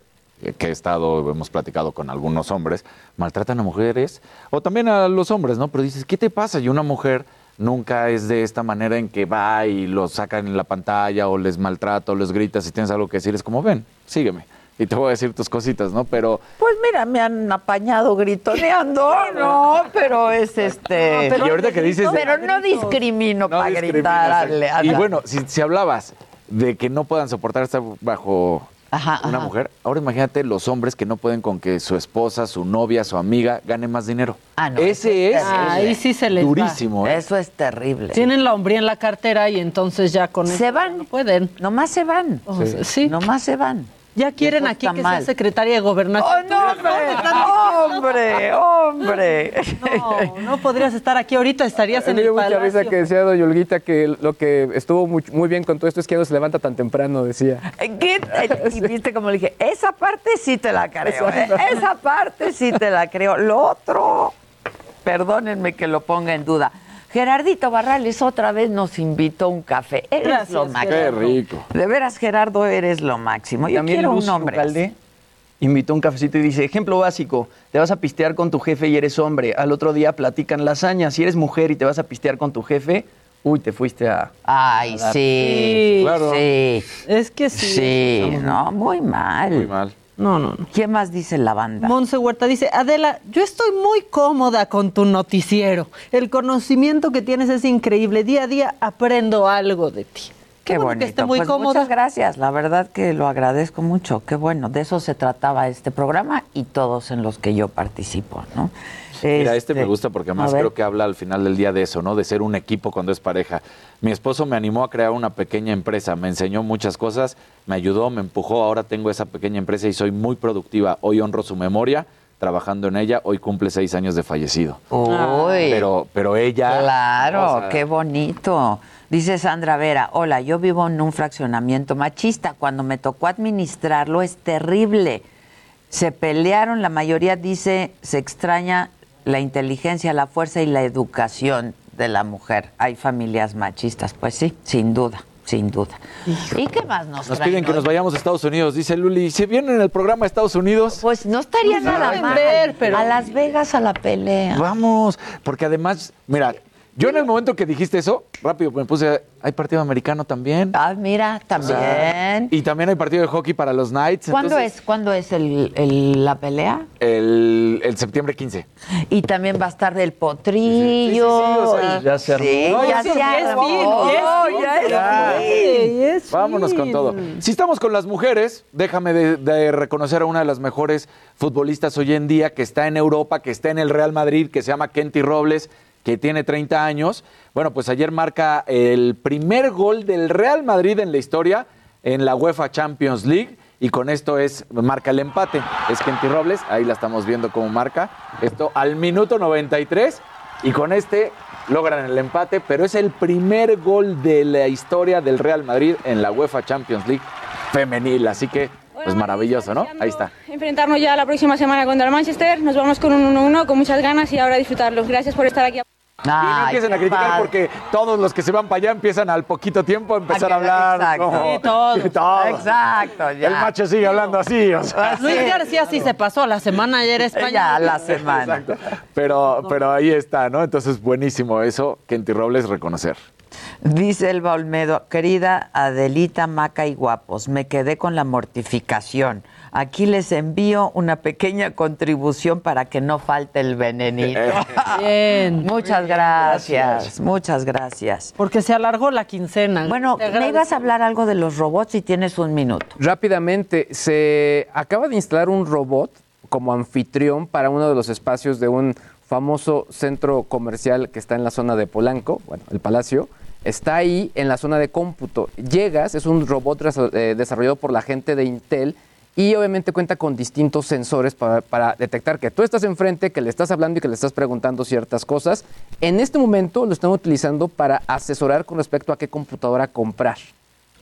que he estado, hemos platicado con algunos hombres, maltratan a mujeres o también a los hombres, ¿no? Pero dices, ¿qué te pasa? Y una mujer nunca es de esta manera en que va y los sacan en la pantalla o les maltrata o les grita si tienes algo que decir. Es como, ven, sígueme. Y te voy a decir tus cositas, ¿no? Pero Pues mira, me han apañado gritoneando, no, pero es este. Y ahorita que dices- Pero no discrimino para gritar. Y bueno, si, si hablabas de que no puedan soportar estar bajo Ajá, una ajá. mujer, ahora imagínate los hombres que no pueden con que su esposa, su novia, su amiga gane más dinero. Ah, no, Ese es Ahí sí se les va. durísimo. ¿eh? Eso es terrible. Tienen la hombría en la cartera y entonces ya con Se eso van. no pueden. Nomás se van. Sí. Nomás se van. Ya quieren aquí que mal. sea secretaria de gobernación. ¡Oh, no, hombre! ¡Hombre! ¡Hombre! No, no podrías estar aquí ahorita, estarías Me en el dio mucha palacio. risa que decía Doña Olguita que lo que estuvo muy, muy bien con todo esto es que no se levanta tan temprano, decía. ¿Qué? Y viste como le dije, esa parte sí te la creo, ¿eh? Esa parte sí te la creo. Lo otro, perdónenme que lo ponga en duda. Gerardito Barrales otra vez nos invitó a un café. Eres Gracias, lo máximo. Qué rico. De veras, Gerardo, eres lo máximo. Yo También quiero un hombre. Ugalde invitó un cafecito y dice, ejemplo básico, te vas a pistear con tu jefe y eres hombre, al otro día platican lasaña, si eres mujer y te vas a pistear con tu jefe, uy, te fuiste a... Ay, a dar- sí, Claro. sí. Es que sí. Sí, no, muy mal. Muy mal. No, no, no. ¿Quién más dice la banda? Monse Huerta dice, Adela, yo estoy muy cómoda con tu noticiero. El conocimiento que tienes es increíble. Día a día aprendo algo de ti. Qué bueno bonito. que esté muy Pues cómoda. Muchas gracias. La verdad que lo agradezco mucho. Qué bueno. De eso se trataba este programa y todos en los que yo participo, ¿no? Mira, este me gusta porque además creo que habla al final del día de eso, ¿no? De ser un equipo cuando es pareja. Mi esposo me animó a crear una pequeña empresa, me enseñó muchas cosas, me ayudó, me empujó, ahora tengo esa pequeña empresa y soy muy productiva. Hoy honro su memoria trabajando en ella, hoy cumple seis años de fallecido. Uy. Pero, pero ella... Claro, o sea, qué bonito. Dice Sandra Vera, hola, yo vivo en un fraccionamiento machista. Cuando me tocó administrarlo es terrible. Se pelearon, la mayoría dice, se extraña la inteligencia, la fuerza y la educación de la mujer. Hay familias machistas, pues sí, sin duda, sin duda. ¿Y qué más nos, Nos traen piden que nos vayamos a Estados Unidos, dice Luli. Si vienen en el programa a Estados Unidos, Pues no estaría nada pueden mal. ver, pero- A Las Vegas a la pelea. vamos. Porque además, mira, yo en el momento que dijiste eso, rápido me puse, hay partido americano también. Ah, mira, también. Y también hay partido de hockey para los Knights. ¿Cuándo entonces, es, ¿cuándo es el- el- la pelea? El, el septiembre 15. Y también va a estar del potrillo. Ya se armó. Ya ya se armó. Vámonos con todo. Si estamos con las mujeres, déjame de, de reconocer a una de las mejores futbolistas hoy en día que está en Europa, que está en el Real Madrid, que se llama Kenty Robles, que tiene 30 años. Bueno, pues ayer marca el primer gol del Real Madrid en la historia en la UEFA Champions League. Y con esto es, marca el empate. Es Kenty Robles, ahí la estamos viendo cómo marca. Esto al minuto 93. Y con este logran el empate, pero es el primer gol de la historia del Real Madrid en la UEFA Champions League femenil. Así que, pues maravilloso, ¿no? Ahí está. Enfrentarnos ya la próxima semana contra el Manchester. Nos vamos con un 1-1 con muchas ganas y ahora disfrutarlo. Gracias por estar aquí. Y no empiecen a criticar padre. porque todos los que se van para allá empiezan al poquito tiempo a empezar a, hablar. exacto. como- Sí, todos. Exacto, ya. El macho sigue hablando así, o sea. Así Luis. García sí se pasó la semana ayer España. Ya, la semana. Pero, pero ahí está, ¿no? Entonces, buenísimo eso, Kenty Robles, reconocer. Dice Elba Olmedo, querida Adelita, Maca y Guapos, me quedé con la mortificación. Aquí les envío una pequeña contribución para que no falte el venenito. Bien. muchas gracias, muchas gracias. Porque se alargó la quincena. Bueno, me ibas a hablar algo de los robots si tienes un minuto. Rápidamente, se acaba de instalar un robot como anfitrión para uno de los espacios de un famoso centro comercial que está en la zona de Polanco, bueno, el Palacio. Está ahí en la zona de cómputo. Llegas, es un robot eh, desarrollado por la gente de Intel y obviamente cuenta con distintos sensores para, para detectar que tú estás enfrente, que le estás hablando y que le estás preguntando ciertas cosas. En este momento lo están utilizando para asesorar con respecto a qué computadora comprar.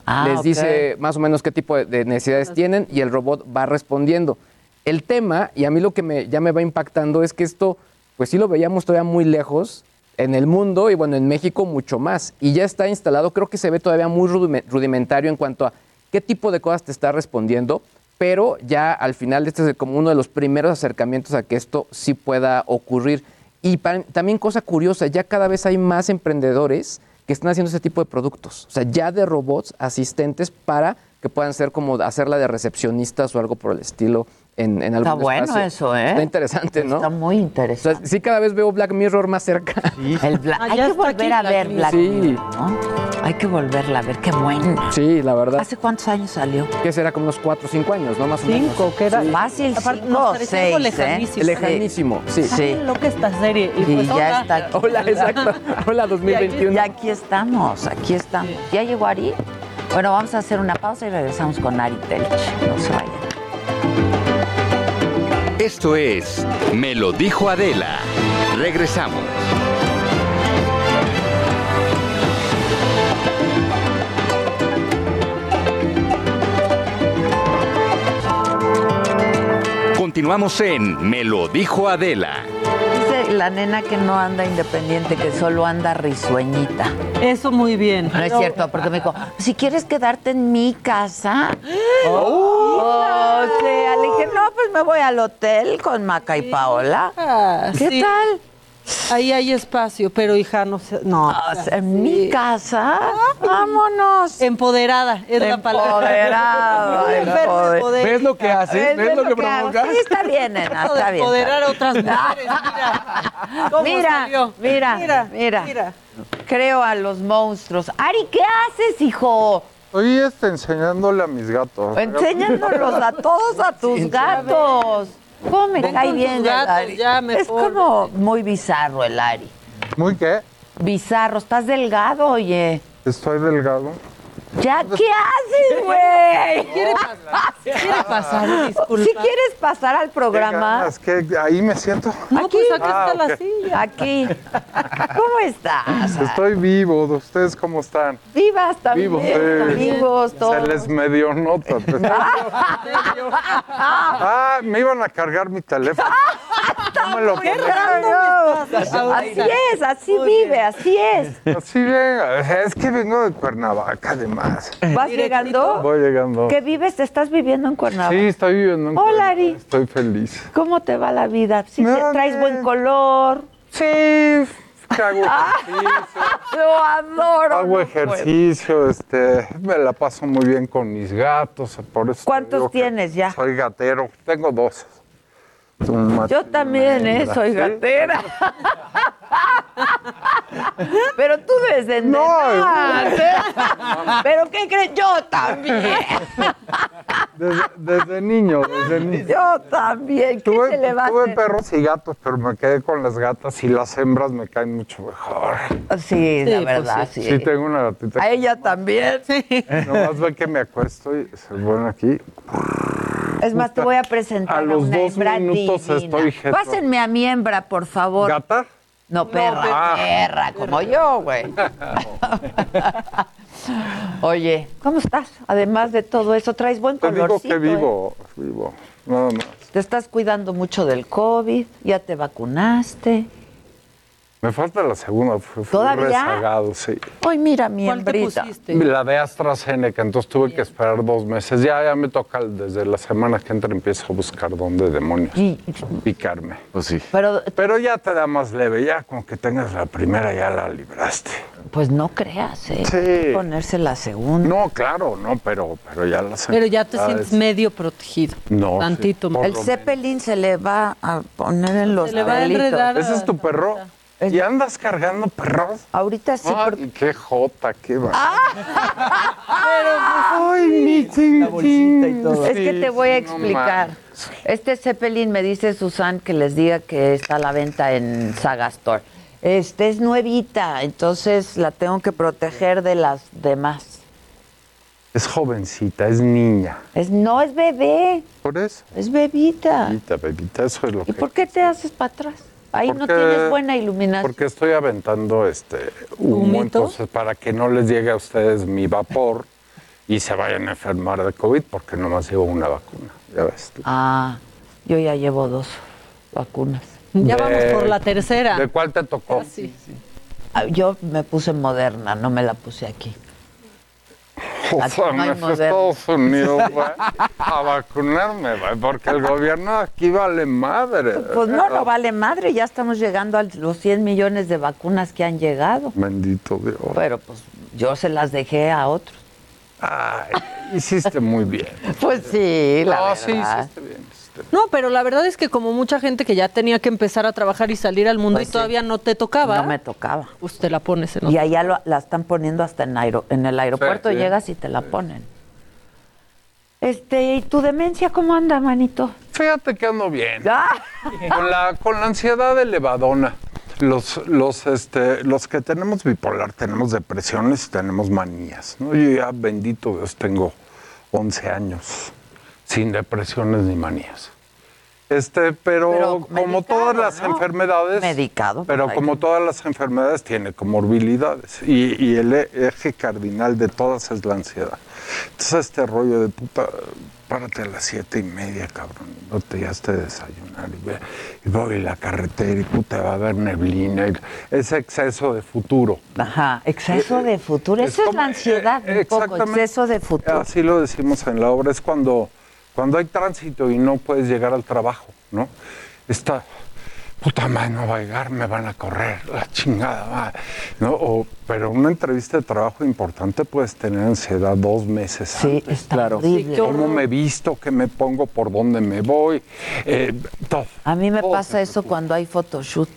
Ah, Les dice más o menos qué tipo de- de necesidades tienen y el robot va respondiendo. El tema, y a mí lo que me, ya me va impactando es que esto, pues sí lo veíamos todavía muy lejos en el mundo y bueno, en México mucho más. Y ya está instalado, creo que se ve todavía muy rudime- rudimentario en cuanto a qué tipo de cosas te está respondiendo, pero ya al final este es como uno de los primeros acercamientos a que esto sí pueda ocurrir. Y también cosa curiosa, ya cada vez hay más emprendedores que están haciendo ese tipo de productos, o sea, ya de robots asistentes para que puedan ser como hacerla de recepcionistas o algo por el estilo en, en algún Está bueno espacio. eso, ¿eh? Está interesante, ¿no? Está muy interesante. O sea, sí, cada vez veo Black Mirror más cerca. El Bla- hay que volver a ver Black Sí. Mirror, ¿no? Hay que volverla a ver, qué buena. Sí, la verdad. ¿Hace cuántos años salió? Que será como unos 4 o 5 años, ¿no? Más o menos. Cinco, que era Sí. Fácil, Aparte, cinco nos algo seis, ¿eh? lejanísimo. Lejanísimo, sí. Sí. Está loca esta serie. Y, Y pues, ya hola. está aquí. Hola, exacto. Hola, 2021. Y aquí estamos, aquí estamos. ¿Ya llegó Ari? Bueno, vamos a hacer una pausa y regresamos con Ari Telch. No se vayan. Esto es Me lo dijo Adela. Regresamos. Continuamos en Me lo dijo Adela. La nena que no anda independiente, que solo anda risueñita. Eso muy bien. No es cierto, porque me dijo, si quieres quedarte en mi casa. O sea, le dije, no, pues me voy al hotel con Maca y Paola. Ah, ¿Qué sí. tal? Ahí hay espacio, pero hija, no sé. No. O sea, en mi casa. Vámonos. Empoderada es la palabra. Empoderada. Enferma de poder. ¿Ves lo que haces? ¿Ves lo que hago? provocas? Sí, está bien, nena, está bien. empoderar a otras mujeres, mira. ¿Cómo Mira, salió? mira, mira, mira. mira. Creo a los monstruos. Ari, ¿qué haces, hijo? Estoy este, enseñándole a mis gatos. Enséñanos a todos a tus gatos. ¿Cómo me Ven cae con bien tus el gatos, Ari? ya, Es mejor. como muy bizarro el Ari. ¿Muy qué? Bizarro, estás delgado, oye. Estoy delgado. Ya, ¿qué haces, güey? ¿Quiere pasar? ¿Quiere pasar? Disculpa. Si quieres pasar al ¿Qué programa, ganas? ¿Qué? ahí me siento. No, pues acá Ah, está la silla. aquí. ¿Cómo estás? Estoy vivo. ¿Ustedes cómo están? Vivas también. Vivo, sí. Vivos, todos. Se les medio nota. ah, me iban a cargar mi teléfono. No me lo Así es, así vive, así es. Así venga. Es que vengo de Cuernavaca, además. ¿Vas llegando? Voy llegando. ¿Qué vives? ¿Te estás viviendo en Cuernavaca? Sí, estoy viviendo en Hola, Cuernavaca. Ari. Estoy feliz. ¿Cómo te va la vida? ¿Sí Me te traes buen color? Sí, que hago ejercicio. Lo adoro. Hago no puedo. ejercicio, este, me la paso muy bien con mis gatos, por eso ¿Cuántos tienes ya? Soy gatero, tengo dos. Yo también, ¿eh? Soy ¿Sí? gatera. Pero tú desde No, ¿eh? ¿Pero qué crees? Yo también. Desde, desde niño, desde niño. Yo también. ¿Qué Tuve, se le va a tuve hacer? perros y gatos, pero me quedé con las gatas y las hembras me caen mucho mejor. Sí, la pues verdad, sí. Sí, tengo una gatita. A ella también. Nomás ve que me acuesto y se pone aquí. Es más, te voy a presentar A los una dos hembra minutos divina. estoy. Pásenme a mi hembra, por favor. ¿Gata? No, perra, Ah. perra, como yo, güey. Oye, ¿cómo estás? Además de todo eso, traes buen Te digo colorcito. que ¿eh? vivo, vivo, nada más. Te estás cuidando mucho del COVID, ya te vacunaste. Me falta la segunda, fui ¿Todavía? rezagado, sí. Ay, mira mi ¿Cuál te pusiste? La de AstraZeneca, entonces tuve que esperar dos meses. Ya, ya me toca desde la semana que entra empiezo a buscar dónde demonios Y- picarme. Pues sí. pero, Pero ya te da más leve, ya con que tengas la primera ya la libraste. pues no creas, ¿eh? Sí. Hay que Ponerse la segunda. No, claro, no, pero, pero ya la Pero ya te sientes medio protegido. No, Tantito sí, más. El lo Zeppelin se le va a poner en los Se le va a enredar. ¿Ese es tu perro? ¿Y andas cargando perros? Ahorita sí, Ay, qué jota, qué va. Ah. Ay, mi ting, La bolsita y ting. todo. Es que te voy a explicar. Este Zeppelin me dice Susan que les diga que está a la venta en Saga Store. Este es nuevita, entonces la tengo que proteger de las demás. Es jovencita, es niña. Es, no es bebé, Por eso. es bebita. Bebita, bebita, eso es lo ¿Y que. por qué te haces para atrás? Ahí no Porque- tienes buena iluminación. Porque estoy aventando este humo, ¿Humito? entonces para que no les llegue a ustedes mi vapor y se vayan a enfermar de COVID, porque nomás llevo una vacuna. Ya ves. tú. Ah, yo ya llevo dos vacunas. Ya De- vamos por la tercera. ¿De cuál te tocó? Sí. Ah, Yo me puse moderna, no me la puse aquí. Aquí no hay moderno. Estados Unidos, güey, a vacunarme, güey, porque el gobierno aquí vale madre. Pues no, no vale madre, ya estamos llegando a los 100 millones de vacunas que han llegado. Bendito Dios. Pero pues yo se las dejé a otros. Ay, hiciste muy bien. Pues sí, la No, verdad. sí, hiciste bien. No, pero la verdad es que como mucha gente que ya tenía que empezar a trabajar y salir al mundo Pues y sí. todavía no te tocaba. No me tocaba. Pues te la pones en Y allá lo- la están poniendo hasta en, aero- en el aeropuerto, sí. llegas y te la ponen. Este, ¿y tu demencia cómo anda, manito? Fíjate que ando bien. Ah. Con la, con la ansiedad elevadona. Los, los, este, los que tenemos bipolar tenemos depresiones y tenemos manías. ¿no? Yo ya, bendito Dios, tengo 11 años sin depresiones ni manías. Este, pero, Pero como medicado, todas las ¿no? enfermedades, Medicado, pero pues, como todas las enfermedades tiene comorbilidades y, y el e- eje cardinal de todas es la ansiedad. Entonces este rollo de puta, párate a las siete y media, cabrón, no te ya a desayunar y, ve, y voy a la carretera y puta va a haber neblina, y ese exceso de futuro. Ajá, exceso de futuro. Es Esa es como- la ansiedad, un poco, Exactamente. exceso de futuro. Así lo decimos en la obra, es cuando, cuando hay tránsito y no puedes llegar al trabajo, ¿no? Está, puta madre, no va a llegar, me van a correr, la chingada, madre", ¿no? O, pero una entrevista de trabajo importante puedes tener ansiedad dos meses Sí, antes. está Claro. horrible. ¿Cómo me visto? ¿Qué me pongo? ¿Por dónde me voy? Eh, todo. A mí me todo pasa eso cuando hay photoshoot.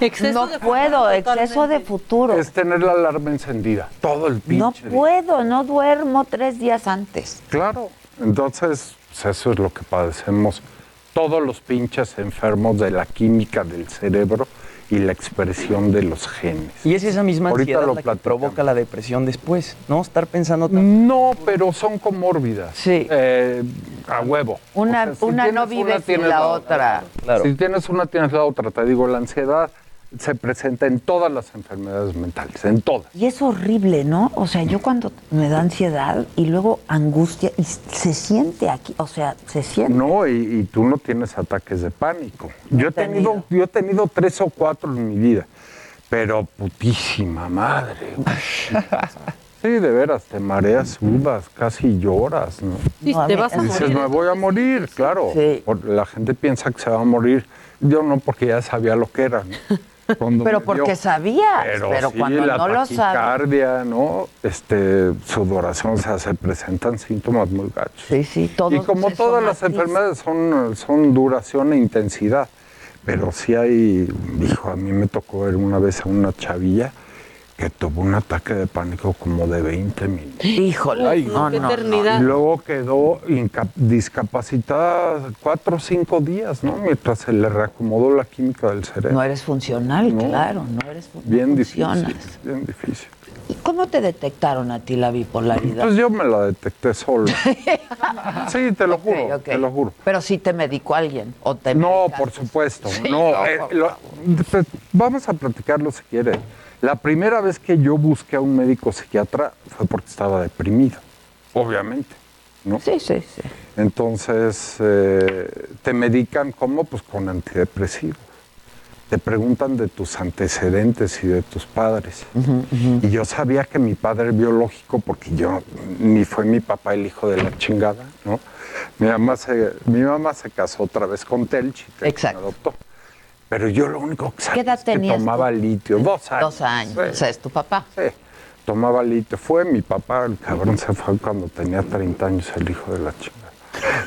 Exceso no de puedo, futuro, exceso de futuro. Es tener la alarma encendida, todo el pinche No día. puedo, no duermo tres días antes. Claro, entonces pues, eso es lo que padecemos todos los pinches enfermos de la química del cerebro y la expresión de los genes. Y es esa misma Ahorita ansiedad lo la que provoca la depresión después, ¿no? Estar pensando tanto. No, pero son comórbidas. Sí. Eh, a huevo. Una, O sea, si una no vive una, sin la otra. Claro. Si tienes una, tienes la otra. Te digo, la ansiedad se presenta en todas las enfermedades mentales, en todas. Y es horrible, ¿no? O sea, yo cuando me da ansiedad y luego angustia, y se siente aquí, o sea, se siente. No, y, y tú no tienes ataques de pánico. Yo he tenido, yo he tenido tres o cuatro en mi vida, pero putísima madre. Sí, de veras, te mareas, sudas, casi lloras, ¿no? Sí, te vas a Dices, morir. me voy a morir, claro. Por- La gente piensa que se va a morir. Yo no, porque ya sabía lo que era. ¿no? Cuando Pero porque dio. sabías, pero, sí, cuando la no lo sabes. ¿no? Este, sudoración, o sea, se presentan síntomas muy gachos. Sí, sí, todos Y como todas las enfermedades son, son duración e intensidad, pero sí hay, dijo, a mí me tocó ver una vez a una chavilla que tuvo un ataque de pánico como de 20 minutos. Híjole, Ay, no, qué no, eternidad. Y luego quedó discapacitada cuatro o cinco días, ¿no? Mientras se le reacomodó la química del cerebro. No eres funcional, No. claro, no eres bien no difícil, bien difícil. ¿Y cómo te detectaron a ti la bipolaridad? Pues yo me la detecté solo. sí, te lo juro, te lo juro. Pero sí te medicó alguien o te No, medicaste? por supuesto. Sí, no, no, eh, por lo- vamos a platicarlo si quiere. La primera vez que yo busqué a un médico psiquiatra fue porque estaba deprimido, obviamente. ¿no? Sí, sí, sí. Entonces, eh, te medican como pues con antidepresivos. Te preguntan de tus antecedentes y de tus padres. Y yo sabía que mi padre biológico, porque yo ni fue mi papá el hijo de la chingada, ¿no? Mi mamá se, mi mamá se casó otra vez con Telchi, Telchi me adoptó. Pero yo lo único que ¿Qué sabía es que tomaba tú? litio, dos años. Dos años. Sí. O sea, es tu papá. Sí, tomaba litio. Fue mi papá, el cabrón se fue cuando tenía 30 años, el hijo de la chingada.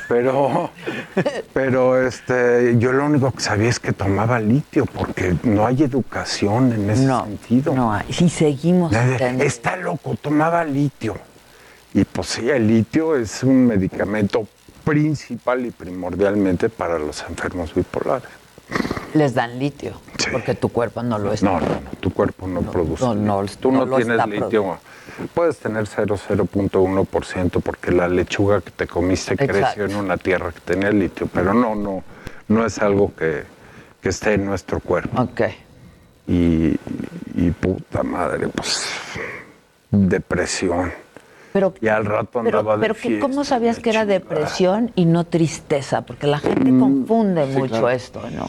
Pero, pero este, yo lo único que sabía es que tomaba litio, porque no hay educación en ese No, sentido. No hay. Si seguimos. Nadie- Está loco, tomaba litio. Y pues sí, el litio es un medicamento principal y primordialmente para los enfermos bipolares. Les dan litio, porque tu cuerpo no lo está. No, no, no, tu cuerpo no, produce. no, no. Tú no tienes litio. Puedes tener 0, 0.1% porque la lechuga que te comiste Exacto. creció en una tierra que tenía litio, pero no, no, no es algo que, que esté en nuestro cuerpo. Ok. Y, y puta madre, pues depresión. Pero, Y al rato andaba pero, pero de que, fiesta. ¿cómo sabías que era depresión y no tristeza? Porque la gente Mm, confunde sí, mucho claro. esto, ¿no?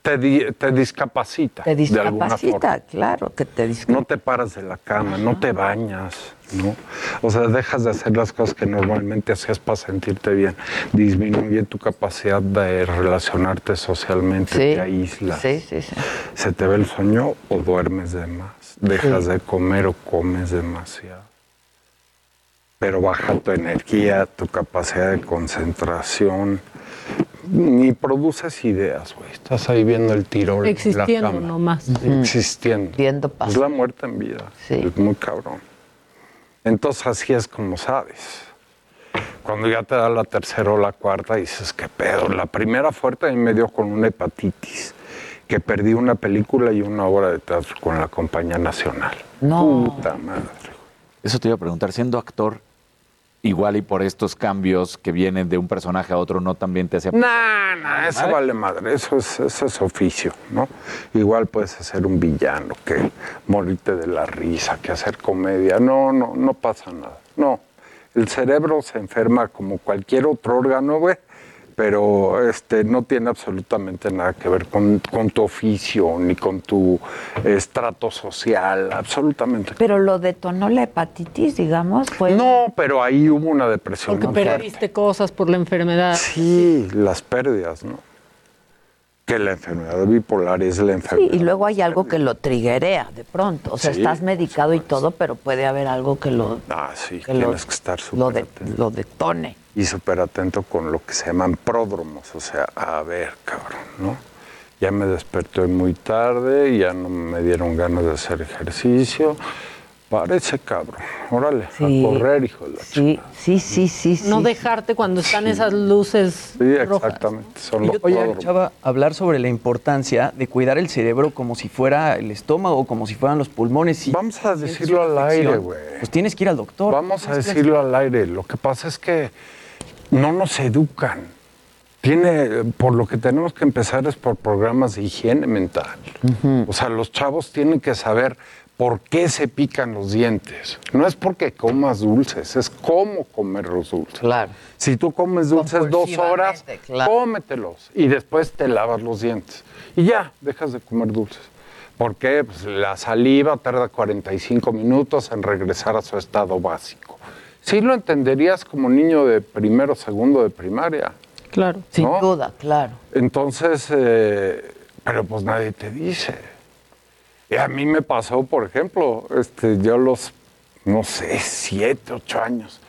Te, di- te discapacita. Te discapacita, claro que te discapacita. No te paras de la cama, no te bañas, ¿no? O sea, dejas de hacer las cosas que normalmente hacías para sentirte bien. Disminuye tu capacidad de relacionarte socialmente, Sí, te aíslas. sí, sí, sí. Se te ve el sueño o duermes de más. Dejas de comer o comes demasiado. Pero baja tu energía, tu capacidad de concentración. Ni produces ideas, güey. Estás ahí viendo el tiro. Existiendo la cama. nomás. Existiendo. Viendo Es la muerte en vida. Es muy cabrón. Entonces así es como sabes. Cuando ya te da la tercera o la cuarta, dices, ¿qué pedo? La primera fuerte a mí me dio con una hepatitis, que perdí una película y una obra de teatro con la Compañía Nacional. No. Puta madre. Eso te iba a preguntar, siendo actor, igual y por estos cambios que vienen de un personaje a otro, ¿no también te hace... No, no, eso vale madre, eso es, eso es oficio, ¿no? Igual puedes hacer un villano, que morirte de la risa, que hacer comedia. No, no, no pasa nada. No, el cerebro se enferma como cualquier otro órgano, güey, pero este, no tiene absolutamente nada que ver con, con tu oficio ni con tu estrato social, absolutamente. Pero lo detonó la hepatitis, digamos, fue... No, pero ahí hubo una depresión Porque fuerte. perdiste cosas por la enfermedad. Sí, las pérdidas, ¿no? Que la enfermedad bipolar es la Sí, enfermedad. y luego hay algo que lo triguea de pronto. O sea, Sí, estás medicado y todo, pero puede haber algo que lo, Ah, sí, que lo- tienes que estar lo, súper de- lo detone. Y súper atento con lo que se llaman pródromos. O sea, a ver, cabrón, ¿no? Ya me desperté muy tarde, ya no me dieron ganas de hacer ejercicio. Parece cabrón. Órale, Sí. a correr, hijo de la Sí, sí, sí, sí. No sí. dejarte cuando están esas luces Sí, rojas. exactamente. Son Y los yo- Oye. Chava, hablar sobre la importancia de cuidar el cerebro como si fuera el estómago, como si fueran los pulmones. Vamos a decirlo al aire, güey. Pues tienes que ir al doctor. Vamos a decirlo al aire. Lo que pasa es que no nos educan. Tiene, por lo que tenemos que empezar es por programas de higiene mental. O sea, los chavos tienen que saber por qué se pican los dientes. No es porque comas dulces, es cómo comer los dulces. Claro. Si tú comes dulces dos horas, claro. cómetelos y después te lavas los dientes. Y ya, dejas de comer dulces. ¿Por qué? Pues la saliva tarda 45 minutos en regresar a su estado básico. Sí lo entenderías como niño de primero o segundo de primaria. Claro. Sin ¿no? duda, claro. Entonces, eh, pero pues nadie te dice. Y a mí me pasó, por ejemplo, este, yo los, no sé, siete, ocho años,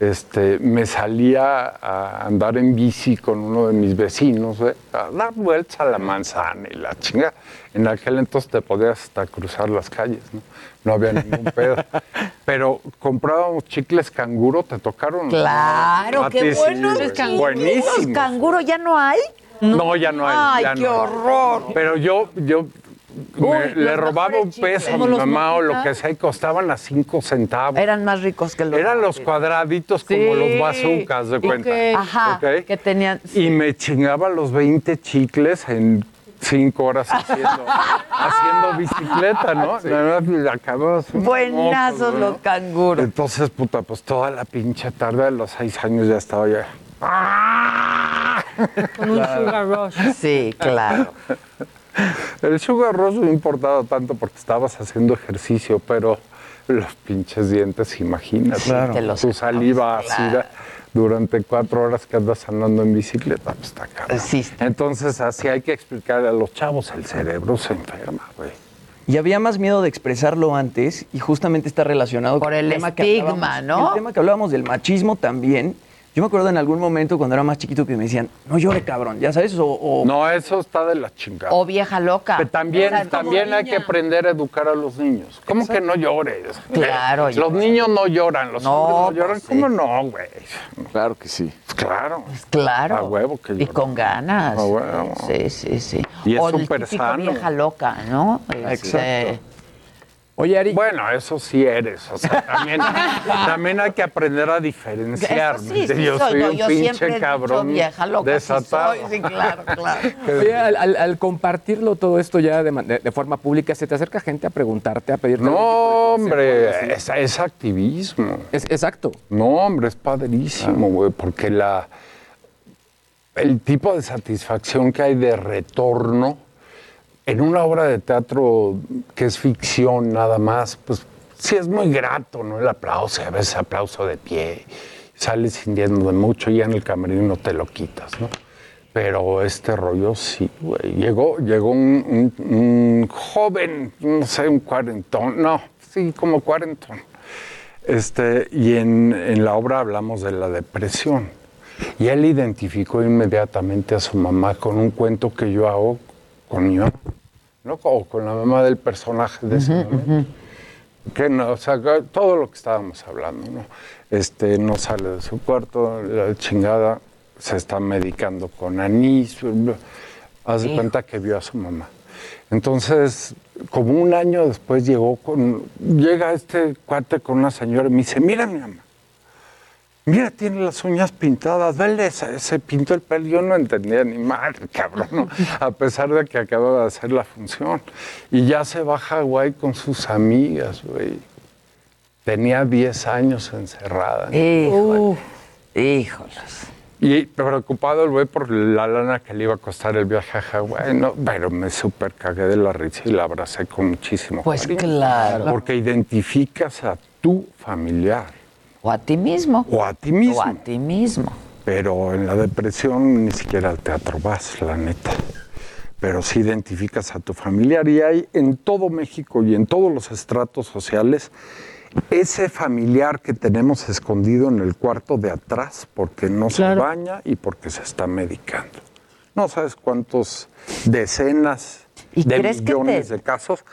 este, me salía a andar en bici con uno de mis vecinos, ¿eh? a dar vueltas a la manzana y la chinga. En aquel entonces te podías hasta cruzar las calles, ¿no? No había ningún pedo. Pero comprábamos chicles canguro, ¿te tocaron? Claro, qué sí, buenos. Buenísimos. canguro ya no hay? No, ya no hay. Ay, ya qué no hay. horror. Pero yo, yo me- le robaba un peso a mi ¿Como los mamá o lo que sea y costaban a cinco centavos. Eran más ricos que los... Eran los cuadraditos como los bazucas, de cuenta. que- Ajá, que tenían... Y me chingaba los 20 chicles en cinco horas haciendo, haciendo bicicleta, ¿no? Acababas un Buenazos ¿no? los canguros. Entonces, puta, pues toda la pinche tarde de los seis años ya estaba ya. Con un sugar rush. Sí, claro. El sugar rush no importaba tanto porque estabas haciendo ejercicio, pero los pinches dientes, imagínate. Claro. Te los Tu saliva ácida durante cuatro horas que andas andando en bicicleta, pues está cabrón. Entonces, así hay que explicarle a los chavos, el cerebro se enferma, güey. Y había más miedo de expresarlo antes y justamente está relacionado Por con el tema estigma, ¿no? El tema que hablábamos del machismo también. Yo me acuerdo en algún momento cuando era más chiquito que me decían, no llore cabrón, ya sabes, o... o- No, eso está de la chingada. O vieja loca. Pero también, también hay que aprender a educar a los niños. ¿Cómo que no llores? Claro, Los niños no lloran, los No, hombres no lloran. pues, ¿Cómo no, güey? Claro que sí. Claro. Claro. A huevo que Y con ganas. A huevo. Sí, sí, sí. Y es súper sano. vieja loca, ¿no? Este, Exacto. Oye, Ari. Bueno, eso sí eres. O sea, también, también hay que aprender a diferenciar. Eso sí, sí yo soy, no, un yo pinche cabrón vieja loca, sí desatado. soy, sí, claro, claro. Oye, al, al- al compartirlo todo esto ya de, ma- de- de forma pública, ¿se te acerca gente a preguntarte, a pedirte? No, hombre, es, es activismo. Es, exacto. No, hombre, es padrísimo, güey, porque la, el tipo de satisfacción que hay de retorno en una obra de teatro que es ficción nada más, pues sí es muy grato, ¿no? El aplauso, a veces aplauso de pie, sales sintiendo de mucho y ya en el camerino te lo quitas, ¿no? Pero este rollo sí, güey. Llegó, llegó un, un- un joven, no sé, un cuarentón, no, sí, como cuarentón. Este, y en, en la obra hablamos de la depresión. Y él identificó inmediatamente a su mamá con un cuento que yo hago con mi mamá, ¿no? O con la mamá del personaje de ese momento. Que no, o sea, todo lo que estábamos hablando, ¿no? Este, no sale de su cuarto, la chingada, se está medicando con anís, haz de cuenta que vio a su mamá. Entonces, como un año después llegó con, llega este cuate con una señora y me dice, mira mi mamá, mira, tiene las uñas pintadas, vele, se, se pintó el pelo, yo no entendía ni madre, cabrón, ¿no? a pesar de que acaba de hacer la función. Y ya se va a Hawái con sus amigas, güey. Tenía 10 años encerrada. Híjole. Híjoles. Y preocupado el güey por la lana que le iba a costar el viaje a Hawái, no, pero me súper cagué de la risa y la abracé con muchísimo Pues cariño. claro. Porque identificas a tu familiar. O a ti mismo. O a ti mismo. O a ti mismo. Pero en la depresión ni siquiera al teatro vas, la neta. Pero sí identificas a tu familiar y hay en todo México y en todos los estratos sociales ese familiar que tenemos escondido en el cuarto de atrás porque no se baña y porque se está medicando. No sabes cuántos decenas ¿Y de millones te- de casos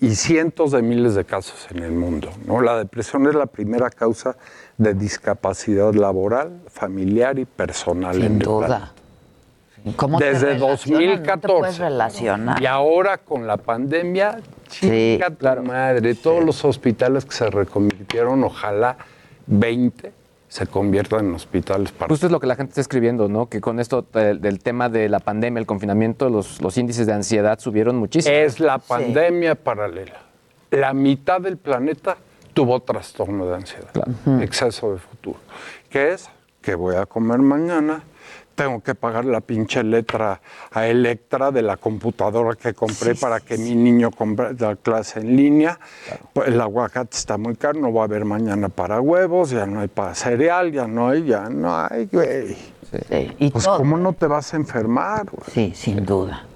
y cientos de miles de casos en el mundo. ¿no? La depresión es la primera causa de discapacidad laboral, familiar y personal. Sin en el duda. ¿Cómo Desde relacionas? No te 2014. puedes relacionar. Y ahora con la pandemia, chica tu madre, todos los hospitales que se reconvirtieron, ojalá 20 se conviertan en hospitales para Justo es lo que la gente está escribiendo, ¿no? Que con esto del, del tema de la pandemia, el confinamiento, los, los índices de ansiedad subieron muchísimo. Es la pandemia paralela. La mitad del planeta tuvo trastorno de ansiedad, exceso de futuro. ¿Qué es? Que voy a comer mañana, tengo que pagar la pinche letra a Electra de la computadora que compré para que mi niño compre la clase en línea. Pues el aguacate está muy caro, no va a haber mañana para huevos, ya no hay para cereal, ya no hay, ya no hay, güey. Y pues todo. cómo no te vas a enfermar, güey? Sí, sin duda.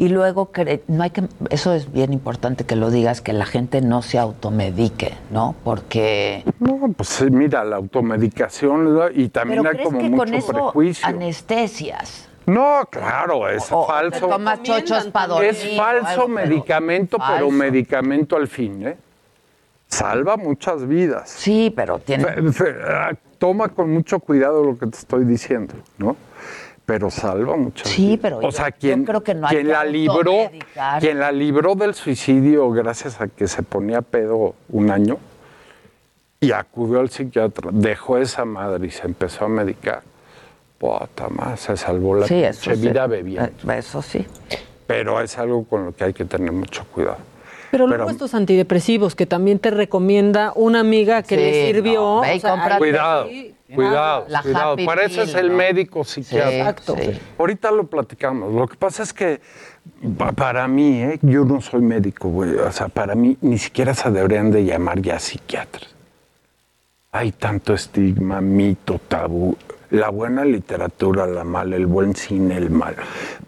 Y luego, cre- no hay que, eso es bien importante que lo digas, que la gente no se automedique, ¿no? Porque... No, pues mira, la automedicación y también Pero hay ¿crees como que mucho con eso prejuicio. anestesias? No, claro, es O- falso. te tomas chochos para dormir. Es falso algo, pero medicamento, pero falso. medicamento al fin, ¿eh? Salva muchas vidas. Sí, pero tiene... Ah, Toma con mucho cuidado lo que te estoy diciendo, ¿no? Pero salva muchas Sí, vidas. pero o yo- sea, yo quien, creo que no hay quien que la libró, quien la libró del suicidio gracias a que se ponía pedo un año y acudió al psiquiatra, dejó esa madre y se empezó a medicar. Puta más, se salvó la Sí, eso pinche sí. vida bebiendo. Eh, Eso sí. Pero es algo con lo que hay que tener mucho cuidado. Pero luego estos antidepresivos que también te recomienda una amiga que Sí, le sirvió. no, ve y o sea, ahí- Cuidado, cuidado, la cuidado. happy Para eso es el ¿no? médico psiquiatra. Sí, Exacto. sí. Ahorita lo platicamos. Lo que pasa es que pa- para mí, ¿eh? yo no soy médico, güey. O sea, para mí ni siquiera se deberían de llamar ya psiquiatras. Hay tanto estigma, mito, tabú. La buena literatura, la mala, el buen cine, el mal.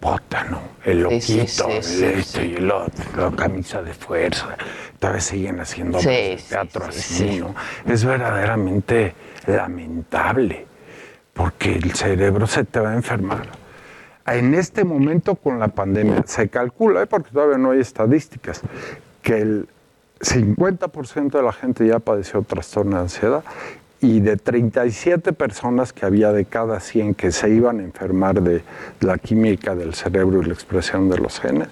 Puta, no. El loquito, sí, el esto y el otro, la camisa de fuerza. Todavía siguen haciendo teatro sí, así, sí. ¿no? Es verdaderamente lamentable, porque el cerebro se te va a enfermar. En este momento con la pandemia se calcula, ¿eh? porque todavía no hay estadísticas, que el 50% de la gente ya padeció trastorno de ansiedad y de 37 personas que había de cada 100 que se iban a enfermar de la química del cerebro y la expresión de los genes,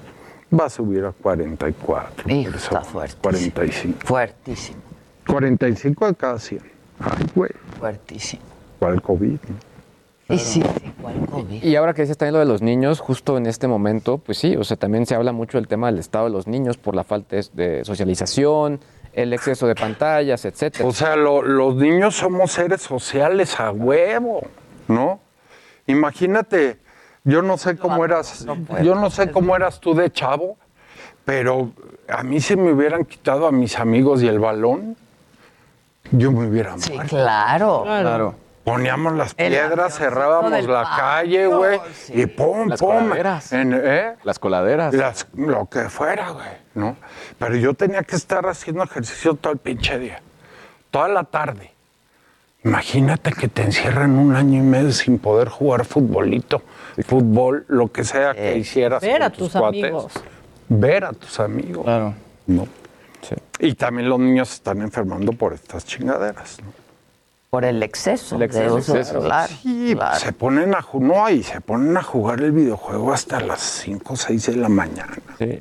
va a subir a 44 Hijo, personas. está fuertísimo. 45. Fuertísimo. 45 de cada 100. Ay, güey. Fuertísimo. ¿Cuál COVID? no? Y sí, sí, ¿cuál COVID? Y ahora que decías también lo de los niños, justo en este momento, pues sí, o sea, también se habla mucho del tema del estado de los niños por la falta de- socialización, el exceso de pantallas, etcétera. O sea, lo- los niños somos seres sociales a huevo, ¿no? Imagínate, yo no sé cómo eras, yo no sé cómo eras tú de chavo, Pero a mí si me hubieran quitado a mis amigos y el balón, yo me hubiera Sí, muerto. claro. Claro. Poníamos las piedras, cerrábamos la calle, güey, y pum, Las pum. coladeras. En- ¿eh? Las coladeras. Las- lo que fuera, güey, ¿no? Pero yo tenía que estar haciendo ejercicio todo el pinche día, toda la tarde. Imagínate que te encierran un año y medio sin poder jugar futbolito, fútbol, lo que sea que hicieras. Ver con a tus amigos. Ver a tus amigos. Claro. ¿no? Y también los niños se están enfermando por estas chingaderas. ¿no? Por el exceso. El exceso, de uso, exceso. Sí, claro. se ponen a jugar, no, y se ponen a jugar el videojuego hasta las 5 o 6 de la mañana.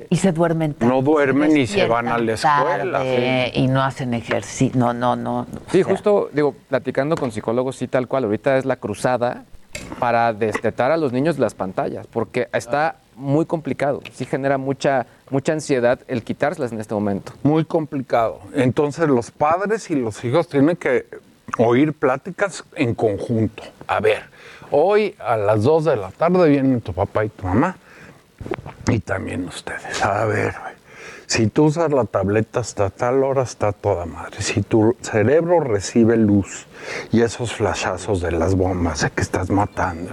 Y se duermen tarde. No duermen y se van a la escuela. tarde Y no hacen ejercicio. No, no, no. Sí, justo, digo, platicando con psicólogos, sí, tal cual, ahorita es la cruzada para destetar a los niños las pantallas, porque está muy complicado, sí genera mucha, mucha ansiedad el quitárselas en este momento. Muy complicado. Entonces los padres y los hijos tienen que oír pláticas en conjunto. A ver, hoy a las 2 de la tarde vienen tu papá y tu mamá y también ustedes. A ver, si tú usas la tableta hasta tal hora está toda madre. Si tu cerebro recibe luz y esos flashazos de las bombas que estás matando,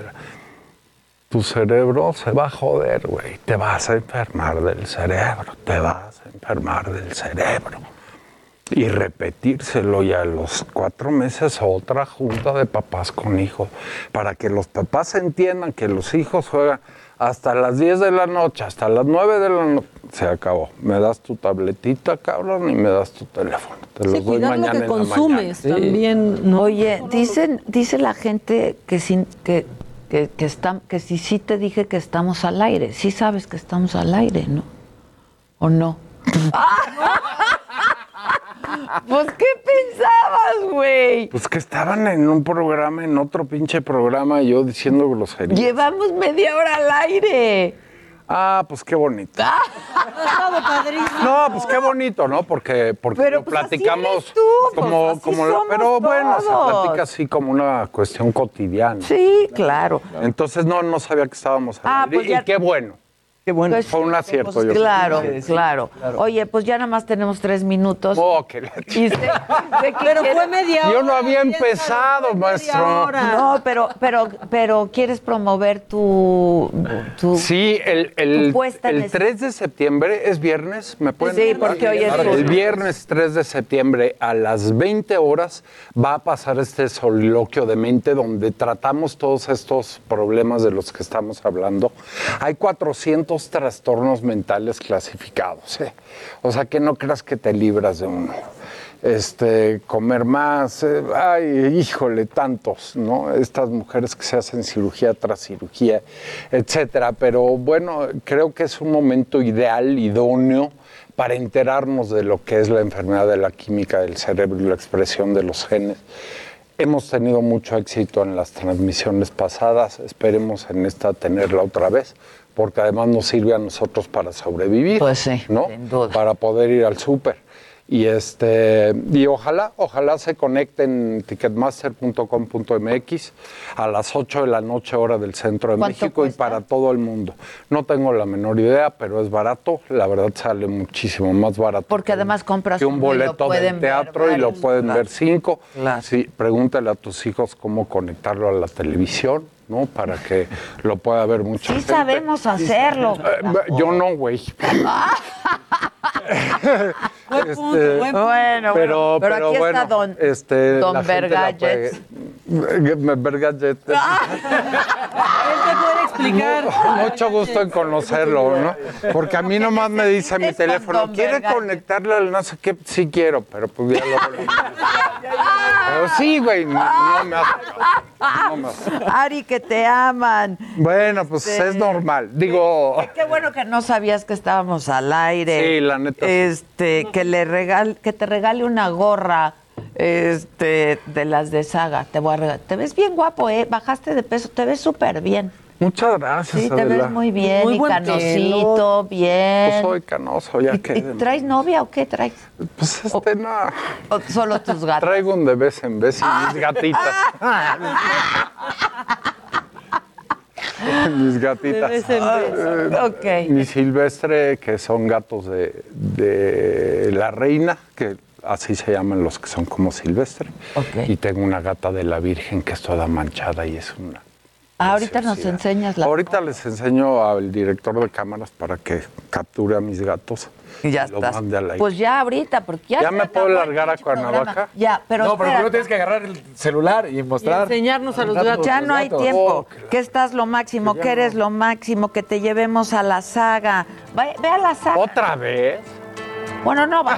tu cerebro se va a joder, güey. Te vas a enfermar del cerebro, te vas a enfermar del cerebro. Y repetírselo y a los cuatro meses otra junta de papás con hijos, para que los papás entiendan que los hijos juegan hasta las 10 de la noche, hasta las 9 de la noche. Se acabó. Me das tu tabletita, cabrón, y me das tu teléfono. Te los Sí, doy cuidar lo mañana que en la consumes mañana. también. ¿no? Oye, dicen, dice la gente que, sin, que, que, que, está- que si sí te dije que estamos al aire. Sí sabes que estamos al aire, ¿no? ¿O no? pues, ¿qué pensabas, güey? Pues que estaban en un programa, en otro pinche programa, yo diciendo groserías. Llevamos media hora al aire. Ah, pues qué bonito. No, pues qué bonito, ¿no? Porque, porque Pero, lo pues, así platicamos eres tú, como, pues, así como la- somos pero bueno, se platica así como una cuestión cotidiana. Sí, claro. Entonces no, no sabía que estábamos al Ah, pues y ya- qué bueno. Qué bueno. Fue un acierto, Pues yo claro, creo. claro, Oye, pues ya nada más tenemos tres minutos. Oh, Y se- se Pero fue media Yo no hora, había empezado, fue media maestro. hora. No, pero, pero, pero quieres promover tu, tu Sí, el, el, Tu el es- 3 de septiembre es viernes, ¿me pueden Sí, porque hoy es El viernes 3 de septiembre a las 20 horas va a pasar este soliloquio de mente donde tratamos todos estos problemas de los que estamos hablando. Hay 400 trastornos mentales clasificados, ¿eh? o sea que no creas que te libras de uno. Este, comer más, eh, ay, híjole, tantos, ¿no? Estas mujeres que se hacen cirugía tras cirugía, etcétera. Pero bueno, creo que es un momento ideal, idóneo, para enterarnos de lo que es la enfermedad de la química del cerebro y la expresión de los genes. Hemos tenido mucho éxito en las transmisiones pasadas, esperemos en esta tenerla otra vez, porque además nos sirve a nosotros para sobrevivir, Pues sí, ¿no? sin duda. Para poder ir al súper. Y este y ojalá, ojalá se conecten ticketmaster.com.mx a las 8 de la noche hora del centro de ¿Cuánto México y para todo el mundo. No tengo la menor idea, pero es barato, la verdad sale muchísimo más barato. Porque además compras que un uno y lo boleto ver teatro y lo pueden Claro. ver cinco. Claro. Sí, pregúntale a tus hijos cómo conectarlo a la televisión, ¿no? Para que lo pueda ver mucha Sí gente. sabemos hacerlo. Eh, yo no, güey. Buen punto, Este. Bueno, Pero, pero, pero aquí bueno, está Don, este, don puede- Vergallets. Él te puede explicar. Mucho gusto en conocerlo, ¿no? Porque a mí nomás me dice mi teléfono, ¿quiere conectarle al no sé qué? Sí quiero, pero pues ya lo... Pero sí, güey, no, no me hace caso, no me hace caso. Ari, que te aman. Bueno, pues Sí. es normal. Digo, Qué bueno que no sabías que estábamos al aire. Sí, la neta, sí. Este, que le regal, que te regale una gorra este de las de saga. Te voy a regalar. Te ves bien guapo, eh. Bajaste de peso, te ves súper bien. Muchas gracias, Sí, te Adela. ves muy bien, Muy y buen canosito, bien. Pues soy canoso, ya ¿Y, que... y traes novia o qué traes? Pues este, no... ¿O solo tus gatos? Traigo un de vez en vez y mis gatitas. mis gatitas. Bebés en vez. Eh, Ok. Mi silvestre, que son gatos de, de la reina, que así se llaman los que son como silvestre. Y tengo una gata de la Virgen que es toda manchada y es una... Ahorita nos enseñas la Ahorita les enseño al director de cámaras para que capture a mis gatos. Y ya y lo estás. mande al aire. Pues ya ahorita, porque ya. ¿Ya se me puedo largar a. Cuernavaca? Ya, pero. no, pero primero tienes que agarrar el celular y mostrar. enseñarnos a los gatos. Ya no hay tiempo. Oh, que estás lo máximo, que eres lo máximo, que te llevemos a la saga. Ve, ve a la saga. ¿Otra vez? Bueno, no va.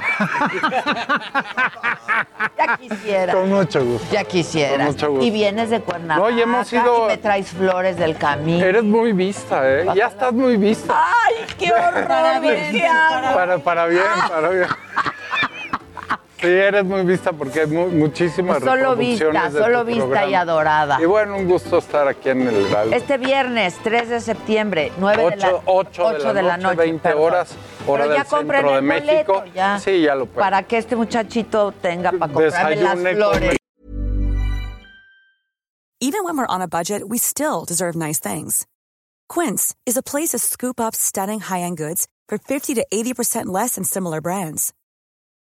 ya quisiera. Con mucho gusto. Ya quisiera. Con mucho gusto. Y vienes de Cuernavaca. Y hemos ido- y me traes flores del camino. Eres muy vista, ¿eh? Ya estás muy vista. ¡Ay, qué horror! Para bien, Luciano! Para, para bien, para bien. Sí, eres muy vista porque hay mu- muchísimas Solo reproducciones vista, de solo tu vista y adorada. Y bueno, un gusto estar aquí en el Heraldo. Este viernes, 3 de septiembre, 9 de la, 8, 8 ocho de la noche, 20 perdón. horas, hora Pero ya del compren centro de México. boleto, ya. Sí, ya lo. Para que este muchachito tenga para comprarme las Desayune, flores. Even when we're on a budget, we still deserve nice things. Quince is a place to scoop up stunning high-end goods for 50 to 80% less than similar brands.